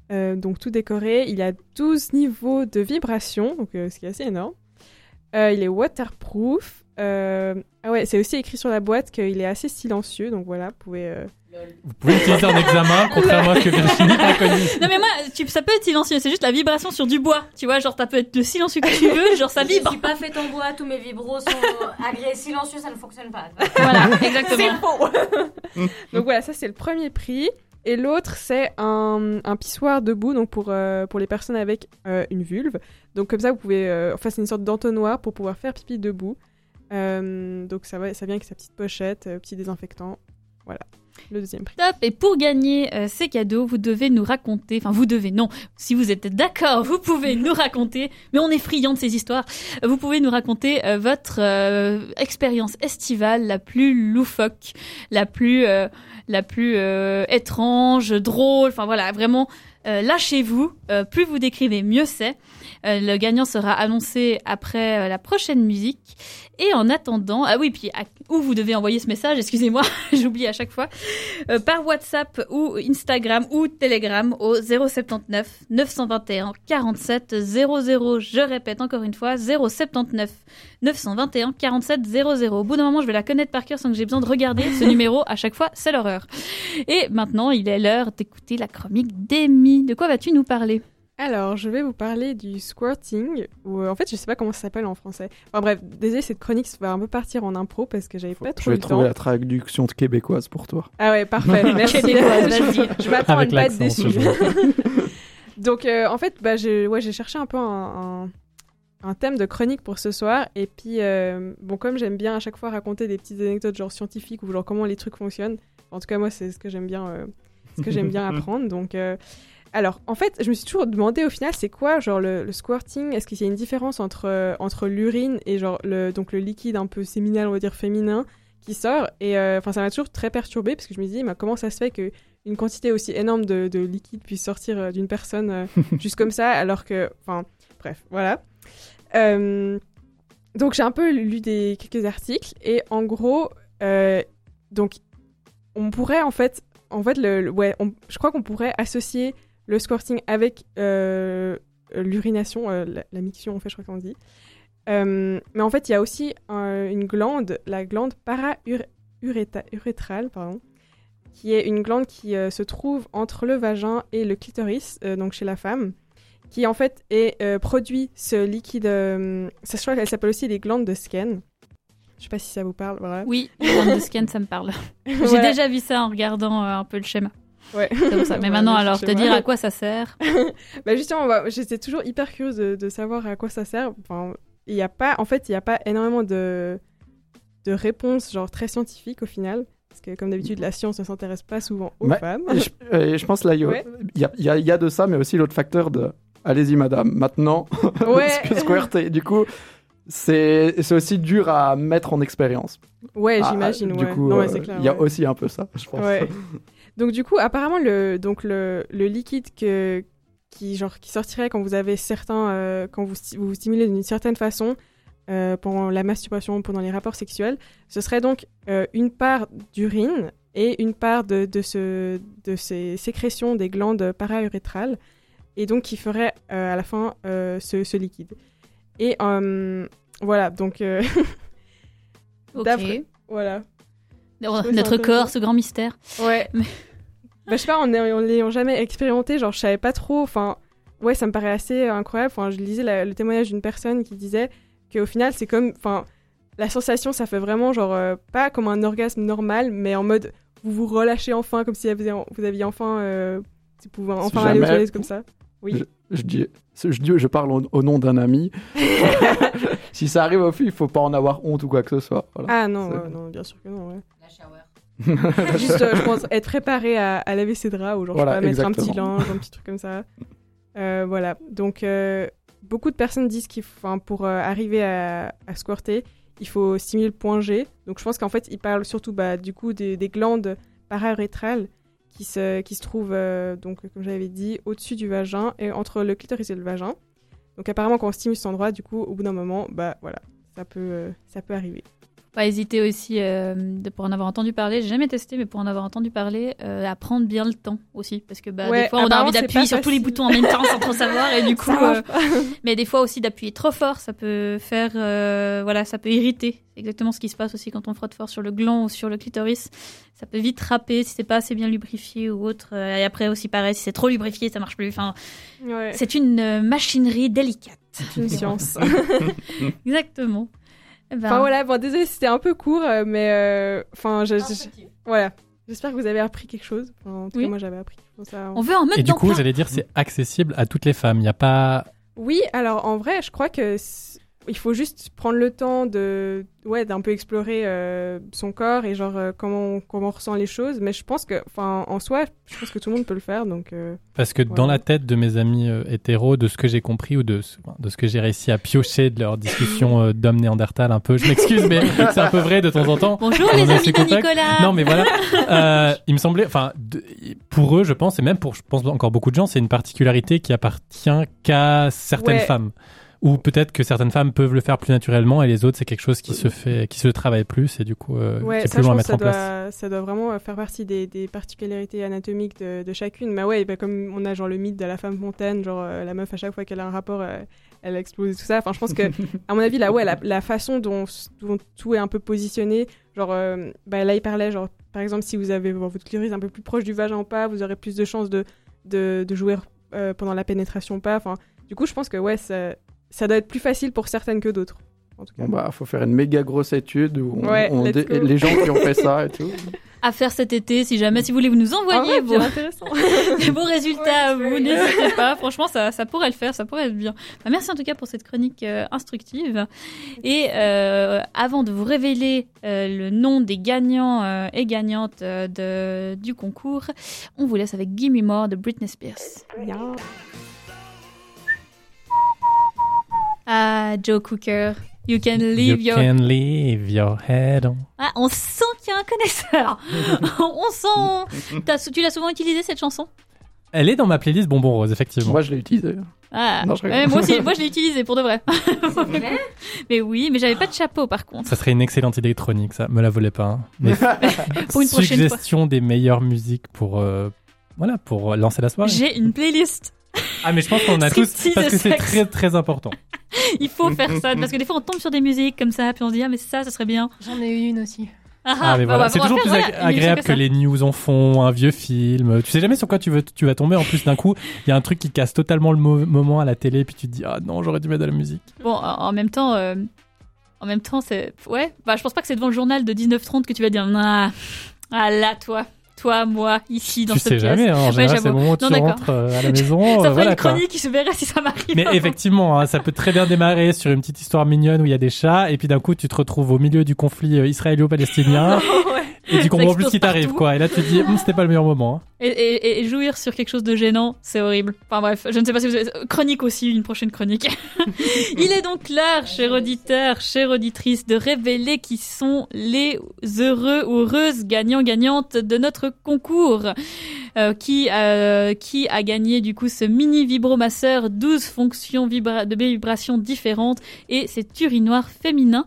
Donc tout décoré, il a 12 niveaux de vibration, donc ce qui est assez énorme. Il est waterproof. Euh, ah ouais, c'est aussi écrit sur la boîte qu'il est assez silencieux, donc voilà, vous pouvez. euh, Vous pouvez l'utiliser en examen, [laughs] contrairement à ce que Virginie [laughs] préconise. Non mais moi, tu, ça peut être silencieux, c'est juste la vibration sur du bois. Tu vois, genre ça peut être le silencieux que tu veux, genre ça Je vibre. suis pas fait en bois, tous mes vibros sont agréés silencieux, ça ne fonctionne pas. Voilà, exactement. [laughs] Donc voilà, ça c'est le premier prix. Et l'autre, c'est un, un pissoir debout, donc pour, euh, pour les personnes avec euh, une vulve. Donc comme ça, vous pouvez... euh, enfin, c'est une sorte d'entonnoir pour pouvoir faire pipi debout. Euh, donc ça, va, ça vient avec sa petite pochette, euh, petit désinfectant. Voilà, le deuxième prix. Top. Et pour gagner euh, ces cadeaux, vous devez nous raconter, enfin vous devez, non, si vous êtes d'accord, vous pouvez nous [laughs] raconter, mais on est friand de ces histoires, vous pouvez nous raconter euh, votre euh, expérience estivale la plus loufoque, la plus, la plus étrange, drôle, enfin voilà, vraiment. Lâchez-vous, plus vous décrivez, mieux c'est. Euh, le gagnant sera annoncé après euh, la prochaine musique. Et en attendant, ah oui, puis à- où vous devez envoyer ce message, excusez-moi, [laughs] j'oublie à chaque fois, euh, par WhatsApp ou Instagram ou Telegram au 079 921 47 00. Je répète encore une fois, 079 921 47 00. Au bout d'un moment, je vais la connaître par cœur sans que j'ai besoin de regarder ce [laughs] numéro. À chaque fois, c'est l'horreur. Et maintenant, il est l'heure d'écouter la chronique d'Amy. De quoi vas-tu nous parler? Alors, je vais vous parler du squirting, ou euh, en fait, je sais pas comment ça s'appelle en français. Enfin bref, désolé, cette chronique va un peu partir en impro parce que j'avais pas Je trop vais le temps. trouver la traduction de québécoise pour toi. Ah ouais, parfait, [laughs] merci. Québécoise, vas-y. je m'attends à ne pas être déçue. [laughs] Donc, euh, en fait, bah, j'ai ouais, j'ai cherché un peu un, un- un thème de chronique pour ce soir. Et puis, euh, bon, comme j'aime bien à chaque fois raconter des petites anecdotes genre scientifiques ou genre comment les trucs fonctionnent, en tout cas, moi, c'est ce que j'aime bien, euh, ce que j'aime bien [laughs] apprendre. Donc, euh, alors, en fait, je me suis toujours demandé au final, c'est quoi, genre, le, le squirting? Est-ce qu'il y a une différence entre, euh, entre l'urine et, genre, le, donc, le liquide un peu séminal, on va dire, féminin qui sort? Et, euh, enfin, ça m'a toujours très perturbée parce que je me dis, mais comment ça se fait que une quantité aussi énorme de, de liquide puisse sortir euh, d'une personne euh, [laughs] juste comme ça, alors que, enfin, bref, voilà. Euh, donc j'ai un peu lu des quelques articles et en gros, donc on pourrait en fait, en fait, le, le- ouais, on- je crois qu'on pourrait associer le squirting avec euh, l'urination, euh, la, la miction en fait, je crois qu'on dit. Euh, mais en fait, il y a aussi une glande, la glande para-urétrale, pardon, qui est une glande qui euh, se trouve entre le vagin et le clitoris, euh, donc chez la femme, qui en fait est, euh, produit ce liquide. ça, je crois qu'elle s'appelle aussi les glandes de Skene. Je sais pas si ça vous parle, voilà. Oui, le [laughs] de scan, ça me parle. [laughs] J'ai Voilà. déjà vu ça en regardant un peu le schéma. Ouais. Ça. Mais maintenant, alors, te dire à quoi ça sert? [laughs] Bah justement, bah, j'étais toujours hyper curieuse de, de savoir à quoi ça sert. Enfin, il y a pas, en fait, il n'y a pas énormément de, de réponses genre très scientifiques au final. Parce que comme d'habitude, la science ne s'intéresse pas souvent aux Mais- femmes. Et je, et je pense là, il y, a- Ouais. y a, y a- il y a de ça, mais aussi l'autre facteur de allez-y madame, maintenant, [laughs] Ouais. squirter. Du coup, c'est c'est aussi dur à mettre en expérience. Ouais, Ah, j'imagine. Du ouais. coup, euh, il y a ouais. aussi un peu ça, je pense. [laughs] Donc du coup, apparemment le donc le, le liquide que qui genre qui sortirait quand vous avez certains euh, quand vous vous, vous stimulez d'une certaine façon euh, pendant la masturbation, pendant les rapports sexuels, ce serait donc euh, une part d'urine et une part de de ce de ces sécrétions des glandes para-urétrales et donc qui ferait euh, à la fin ce, ce liquide. Et voilà, donc [laughs] Ok. D'après- voilà. Oh, Notre corps, ce grand mystère. Ouais. Mais- [laughs] bah, je sais pas, en en l'ayant jamais expérimenté, genre, je savais pas trop. Enfin, ouais, ça me paraît assez incroyable. Enfin, je lisais la- le témoignage d'une personne qui disait qu'au final, c'est comme. Enfin, la sensation, ça fait vraiment, genre, euh, pas comme un orgasme normal, mais en mode, vous vous relâchez enfin, comme si vous aviez, vous aviez enfin. Euh, vous pouvez enfin aller aux toilettes comme ça. Oui. Je dis, je, dis, je parle au, au nom d'un ami. [laughs] [laughs] si ça arrive aux filles, il faut pas en avoir honte ou quoi que ce soit. Voilà. Ah non, ouais, non, bien sûr que non, ouais. [laughs] Juste, euh, je pense, être préparé à, à laver ses draps ou genre, je sais Voilà, pas, mettre un petit linge, un petit truc comme ça. Euh, voilà. Donc, euh, beaucoup de personnes disent qu'il faut, pour arriver à, à squirter, il faut stimuler le point G. Donc, je pense qu'en fait, ils parlent surtout, bah, du coup, des, des glandes paraurétrales qui se, qui se trouvent, donc, comme j'avais dit, au-dessus du vagin et entre le clitoris et le vagin. Donc, apparemment, quand on stimule cet endroit, du coup, au bout d'un moment, bah, voilà, ça peut, ça peut arriver. Pas hésiter aussi, euh, de, pour en avoir entendu parler, j'ai jamais testé, mais pour en avoir entendu parler, euh, à prendre bien le temps aussi. Parce que bah, Ouais, des fois, on a envie d'appuyer sur tous les boutons en même temps sans trop savoir. Et du [laughs] coup, euh, [laughs] mais des fois aussi d'appuyer trop fort, ça peut faire, euh, voilà, ça peut irriter. C'est exactement ce qui se passe aussi quand on frotte fort sur le gland ou sur le clitoris. Ça peut vite râper si c'est pas assez bien lubrifié ou autre. Euh, Et après aussi pareil, si c'est trop lubrifié, ça marche plus. Enfin, Ouais, c'est une euh, machinerie délicate. c'est une science. [laughs] Exactement. Eh ben, Enfin voilà, bon désolé, c'était un peu court, euh, mais euh, enfin, je- je- voilà. J'espère que vous avez appris quelque chose. En tout Oui. cas, moi j'avais appris. Bon, ça- On veut en mettre Et du coup, j'allais dire, c'est accessible à toutes les femmes. Il n'y a pas. Oui, alors en vrai, je crois que, c'est- il faut juste prendre le temps de, ouais, d'un peu explorer euh, son corps et genre euh, comment, on- comment on ressent les choses. Mais je pense que, enfin, en soi, je pense que tout le monde peut le faire. Donc, euh, Parce que dans la tête de mes amis euh, hétéros, de ce que j'ai compris ou de, ce- de ce que j'ai réussi à piocher de leur discussion euh, d'homme néandertal un peu, je m'excuse, mais [laughs] c'est un peu vrai de temps en temps. Bonjour On les a amis de. Nicolas. Non, mais voilà. Euh, il me semblait, enfin, pour eux, je pense, et même pour, je pense, encore beaucoup de gens, c'est une particularité qui appartient qu'à certaines Ouais. femmes. Ou peut-être que certaines femmes peuvent le faire plus naturellement et les autres, c'est quelque chose qui se fait, qui se travaille plus et du coup, euh, ouais, qui est ça, plus long à mettre ça en place. ça doit vraiment euh, faire partie des, des particularités anatomiques de, de chacune. Mais ouais, bah, comme on a genre le mythe de la femme fontaine, genre euh, la meuf à chaque fois qu'elle a un rapport, euh, elle explose et tout ça. Enfin, je pense que, [laughs] à mon avis, là, ouais, la, la façon dont, dont tout est un peu positionné, genre, euh, bah, là, il parlait, genre, par exemple, si vous avez votre clitoris un peu plus proche du vagin ou pas, vous aurez plus de chances de, de, de jouer euh, pendant la pénétration ou pas. Enfin, du coup, je pense que, ouais, ça, ça doit être plus facile pour certaines que d'autres. En tout cas. Bon, bah, faut faire une méga grosse étude où on, Ouais, les gens qui ont fait ça et tout. [laughs] À faire cet été, si jamais, si vous voulez vous nous Ah ouais, vos, beaux [laughs] résultats, Ouais, vous n'hésitez pas. Franchement, ça, ça pourrait le faire, ça pourrait être bien. Bah, merci en tout cas pour cette chronique euh, instructive. Et euh, avant de vous révéler euh, le nom des gagnants euh, et gagnantes euh, de, du concours, on vous laisse avec Gimme More de Britney Spears. Ah, Joe Cooker, you can leave you your... can leave your head on. Ah, on sent qu'il y a un connaisseur. [laughs] on sent... T'as- tu l'as souvent utilisé cette chanson? Elle est dans ma playlist Bonbon Rose, effectivement. Moi, je l'ai utilisé. Ah, Non, je rigole. ouais, moi aussi, moi je l'ai utilisé pour de vrai. mais oui, mais j'avais pas de chapeau par contre. Ça serait une excellente idée électronique, ça. Me la volez pas. hein. Mais [laughs] Pour une prochaine fois. suggestion des meilleures musiques pour, euh, voilà, pour lancer la soirée. J'ai une playlist. Ah, mais je pense qu'on a tous, parce que c'est très, très important. [laughs] Il faut faire ça parce que des fois on tombe sur des musiques comme ça, puis on se dit ah mais ça, ça serait bien. J'en ai eu une aussi. Ah, mais bah, voilà. bah, C'est toujours plus voilà, agréable que les news en font, un vieux film. Tu sais jamais sur quoi tu, veux, tu vas tomber. En plus, d'un coup, il y a un truc qui casse totalement le mo- moment à la télé, puis tu te dis, ah non, j'aurais dû mettre de la musique. Bon, en en même temps, euh, en même temps, c'est ouais. Bah, je pense pas que c'est devant le journal de 19h30 que tu vas dire ah, ah là toi, toi, moi, ici dans tu cette sais pièce. jamais, hein. en général, c'est le moment où tu Non, rentres euh, à la [laughs] maison. Ça euh, voilà, une quoi. chronique qui se verrait si ça m'arrive. Mais effectivement, hein, ça peut très bien démarrer sur une petite histoire mignonne où il y a des chats, et puis d'un coup, tu te retrouves au milieu du conflit euh, israélo-palestinien, [laughs] Ouais. et tu comprends plus ce qui t'arrive, quoi. Et là, tu te dis, Hum, c'était pas le meilleur moment. hein. Et, et- et jouir sur quelque chose de gênant, c'est horrible. Enfin bref, je ne sais pas si vous avez... Chronique aussi, une prochaine chronique. [laughs] Il est donc l'heure, chers auditeurs, chères auditrices, de révéler qui sont les heureux ou heureuses gagnants-gagnantes de notre concours. Euh, qui, euh, qui a gagné du coup ce mini vibromasseur 12 fonctions de vibrations différentes et cet urinoir féminin.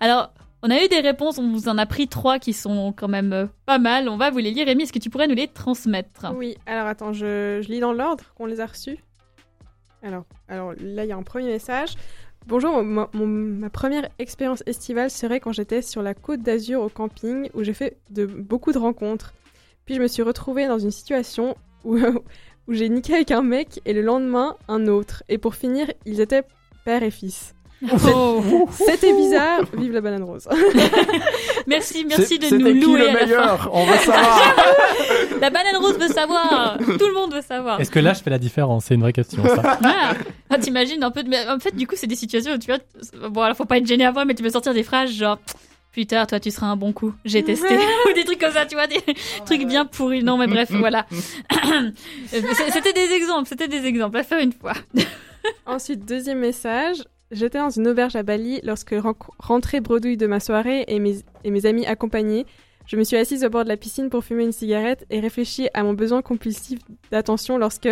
Alors, on a eu des réponses, on vous en a pris trois qui sont quand même euh, pas mal. On va vous les lire. Rémi, est-ce que tu pourrais nous les transmettre? Oui, alors attends, je, je lis dans l'ordre qu'on les a reçus. Alors, alors là, il y a un premier message. Bonjour, mon- ma première expérience estivale serait quand j'étais sur la côte d'Azur au camping où j'ai fait de, beaucoup de rencontres. Puis je me suis retrouvée dans une situation où, [laughs] où j'ai niqué avec un mec et le lendemain un autre. Et pour finir, ils étaient père et fils. Oh. C'était bizarre, vive la banane rose. [laughs] Merci, merci C'est- de nous qui louer le à la fin. meilleur? On veut savoir. [laughs] La banane rose veut savoir. Tout le monde veut savoir. Est-ce que là, je fais la différence? C'est une vraie question, ça. Ah, Ah, t'imagines un peu de... mais En fait, du coup, c'est des situations où tu vois... Bon, alors faut pas être gêné avant, mais tu peux sortir des phrases genre... Plus tard, toi, tu seras un bon coup. J'ai testé. [laughs] Ou des trucs comme ça, tu vois, des trucs bien pourris. Non, mais bref, [laughs] voilà. [coughs] C'était des exemples, c'était des exemples. À faire une fois. [laughs] Ensuite, deuxième message. J'étais dans une auberge à Bali lorsque ren- rentrée bredouille de ma soirée et mes, et mes amis accompagnés. Je me suis assise au bord de la piscine pour fumer une cigarette et réfléchir à mon besoin compulsif d'attention lorsque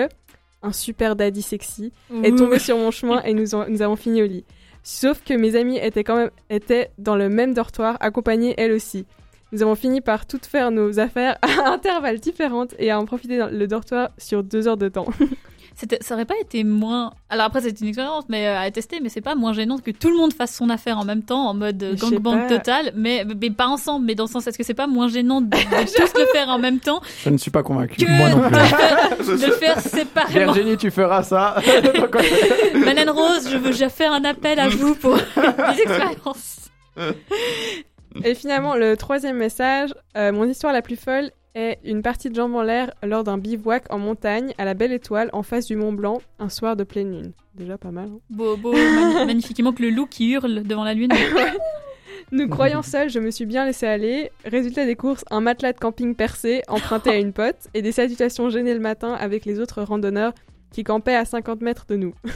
un super daddy sexy est tombé sur mon chemin et nous, en- nous avons fini au lit. Sauf que mes amis étaient quand même étaient dans le même dortoir, accompagnés elles aussi. Nous avons fini par toutes faire nos affaires [laughs] à intervalles différentes et à en profiter dans le dortoir sur deux heures de temps. [laughs] Ça aurait pas été moins. Alors après, c'est une expérience mais euh, à tester, mais c'est pas moins gênant que tout le monde fasse son affaire en même temps, en mode euh, gangbang total, mais, mais pas ensemble, mais dans le sens, est-ce que c'est pas moins gênant de, de [laughs] tous le faire en même temps Je ne suis pas convaincu. que Moi non [laughs] plus. de, le faire, séparément Virginie, tu feras ça. [laughs] Banane Rose, je veux déjà faire un appel à vous pour des expériences. Et finalement, le troisième message, euh, mon histoire la plus folle est une partie de jambes en l'air lors d'un bivouac en montagne à la Belle Étoile en face du Mont Blanc un soir de pleine lune. Déjà pas mal. hein. Beau, beau, [laughs] magn- magnifiquement que le loup qui hurle devant la lune. [laughs] Nous croyant seuls, je me suis bien laissé aller. Résultat des courses, un matelas de camping percé, emprunté à une pote, et des salutations gênées le matin avec les autres randonneurs qui campaient à 50 mètres de nous. [laughs]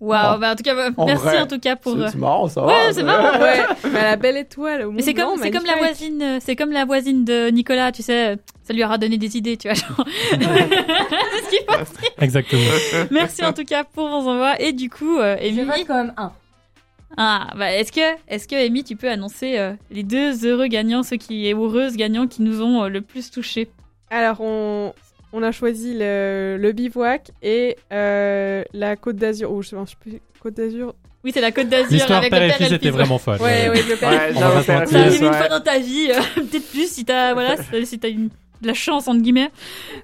Waouh, Oh. bah en tout cas, bah, En merci vrai, en tout cas pour. C'est euh, marrant, ça. Ouais, c'est marrant. ouais, [laughs] mais la Belle Étoile, au Mais c'est comme, Blanc, c'est comme la voisine, euh, c'est comme la voisine de Nicolas, tu sais, ça lui aura donné des idées, tu vois. genre. [laughs] c'est ce qu'il faut. Exactement. Merci en tout cas pour vos envois. Et du coup, euh, Je Amy, vote quand même un. ah, bah, est-ce que, est-ce que Amy, tu peux annoncer euh, les deux heureux gagnants, ceux qui, et heureuses gagnants qui nous ont euh, le plus touchés? Alors, on, on a choisi le, le bivouac et euh, la Côte d'Azur. Oh, je sais, plus. Côte d'Azur. Oui, c'est la Côte d'Azur L'histoire père et fils et était fils. vraiment folle. Ouais, ouais, le père. Ouais, faire mentir. Ça arrive fils, une fois dans ta vie, euh, [laughs] peut-être plus si t'as, voilà, si t'as une de la chance entre guillemets.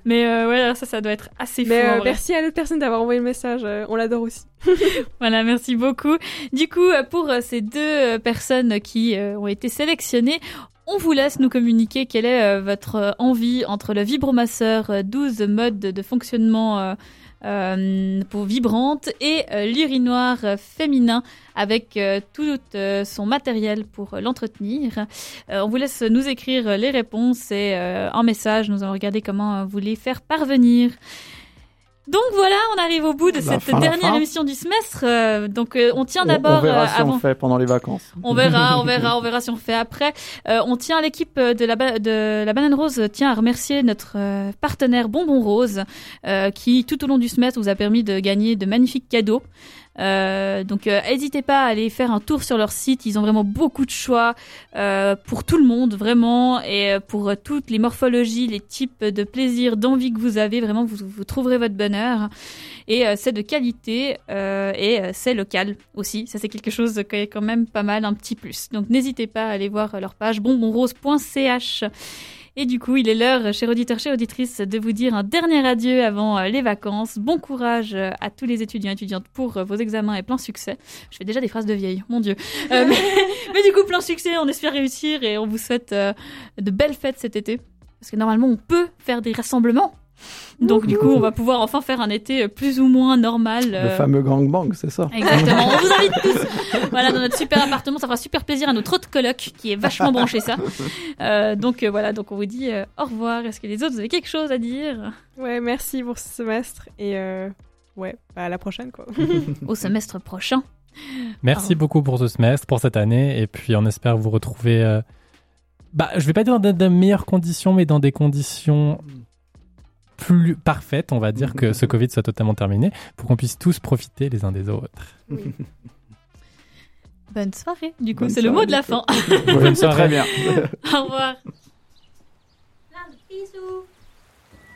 Mais euh, ouais, ça, ça doit être assez fou. Mais en euh, vrai. merci à l'autre personne d'avoir envoyé le message. euh, on l'adore aussi. [laughs] Voilà, merci beaucoup. Du coup, pour ces deux personnes qui euh, ont été sélectionnées, on vous laisse nous communiquer quelle est euh, votre euh, envie entre le vibromasseur euh, 12 modes de fonctionnement euh, euh, pour vibrante et euh, l'urinoir euh, féminin avec euh, tout euh, son matériel pour euh, l'entretenir. Euh, on vous laisse nous écrire euh, les réponses et euh, en message, nous allons regarder comment euh, vous les faire parvenir. Donc voilà, on arrive au bout de La cette fin, dernière émission du semestre. Euh, donc euh, on tient d'abord On verra euh, si avant. on fait pendant les vacances. On verra, on [laughs] verra, on verra si on fait après. Euh, on tient l'équipe de la, ba- de la Banane Rose tient à remercier notre partenaire Bonbon Rose euh, qui tout au long du semestre vous a permis de gagner de magnifiques cadeaux. Euh, donc euh, n'hésitez pas à aller faire un tour sur leur site, ils ont vraiment beaucoup de choix euh, pour tout le monde vraiment et euh, pour toutes les morphologies, les types de plaisir, d'envie que vous avez, vraiment vous, vous trouverez votre bonheur et c'est de qualité et c'est local aussi. Ça c'est quelque chose qui est quand même pas mal, un petit plus. Donc n'hésitez pas à aller voir leur page bonbonrose.ch. Et du coup, il est l'heure, chers auditeurs, chères auditrices, de vous dire un dernier adieu avant euh, les vacances. Bon courage euh, à tous les étudiants et étudiantes pour euh, vos examens et plein succès. Je fais déjà des phrases de vieille, mon Dieu. Euh, [laughs] mais, mais du coup, plein succès, on espère réussir et on vous souhaite de belles fêtes cet été. Parce que normalement, on peut faire des rassemblements. Donc du coup, on va pouvoir enfin faire un été plus ou moins normal. Le euh, fameux gangbang, c'est ça Exactement. On vous invite tous. [laughs] Voilà, dans notre super appartement, ça fera super plaisir à notre autre coloc qui est vachement branché ça. [laughs] Euh, donc euh, voilà, donc on vous dit euh, au revoir. Est-ce que les autres vous avez quelque chose à dire? Ouais, merci pour ce semestre. Et euh, ouais, bah, à la prochaine, quoi. [laughs] au semestre prochain Merci beaucoup pour ce semestre, pour cette année, et puis on espère vous retrouver. euh, Bah, je vais pas dire dans de meilleures conditions, mais dans des conditions plus parfaites, on va dire que ce Covid soit totalement terminé, pour qu'on puisse tous profiter les uns des autres. Bonne soirée. Du coup, c'est le mot de la fin. [laughs] Bonne soirée. bien. au revoir. Bisous.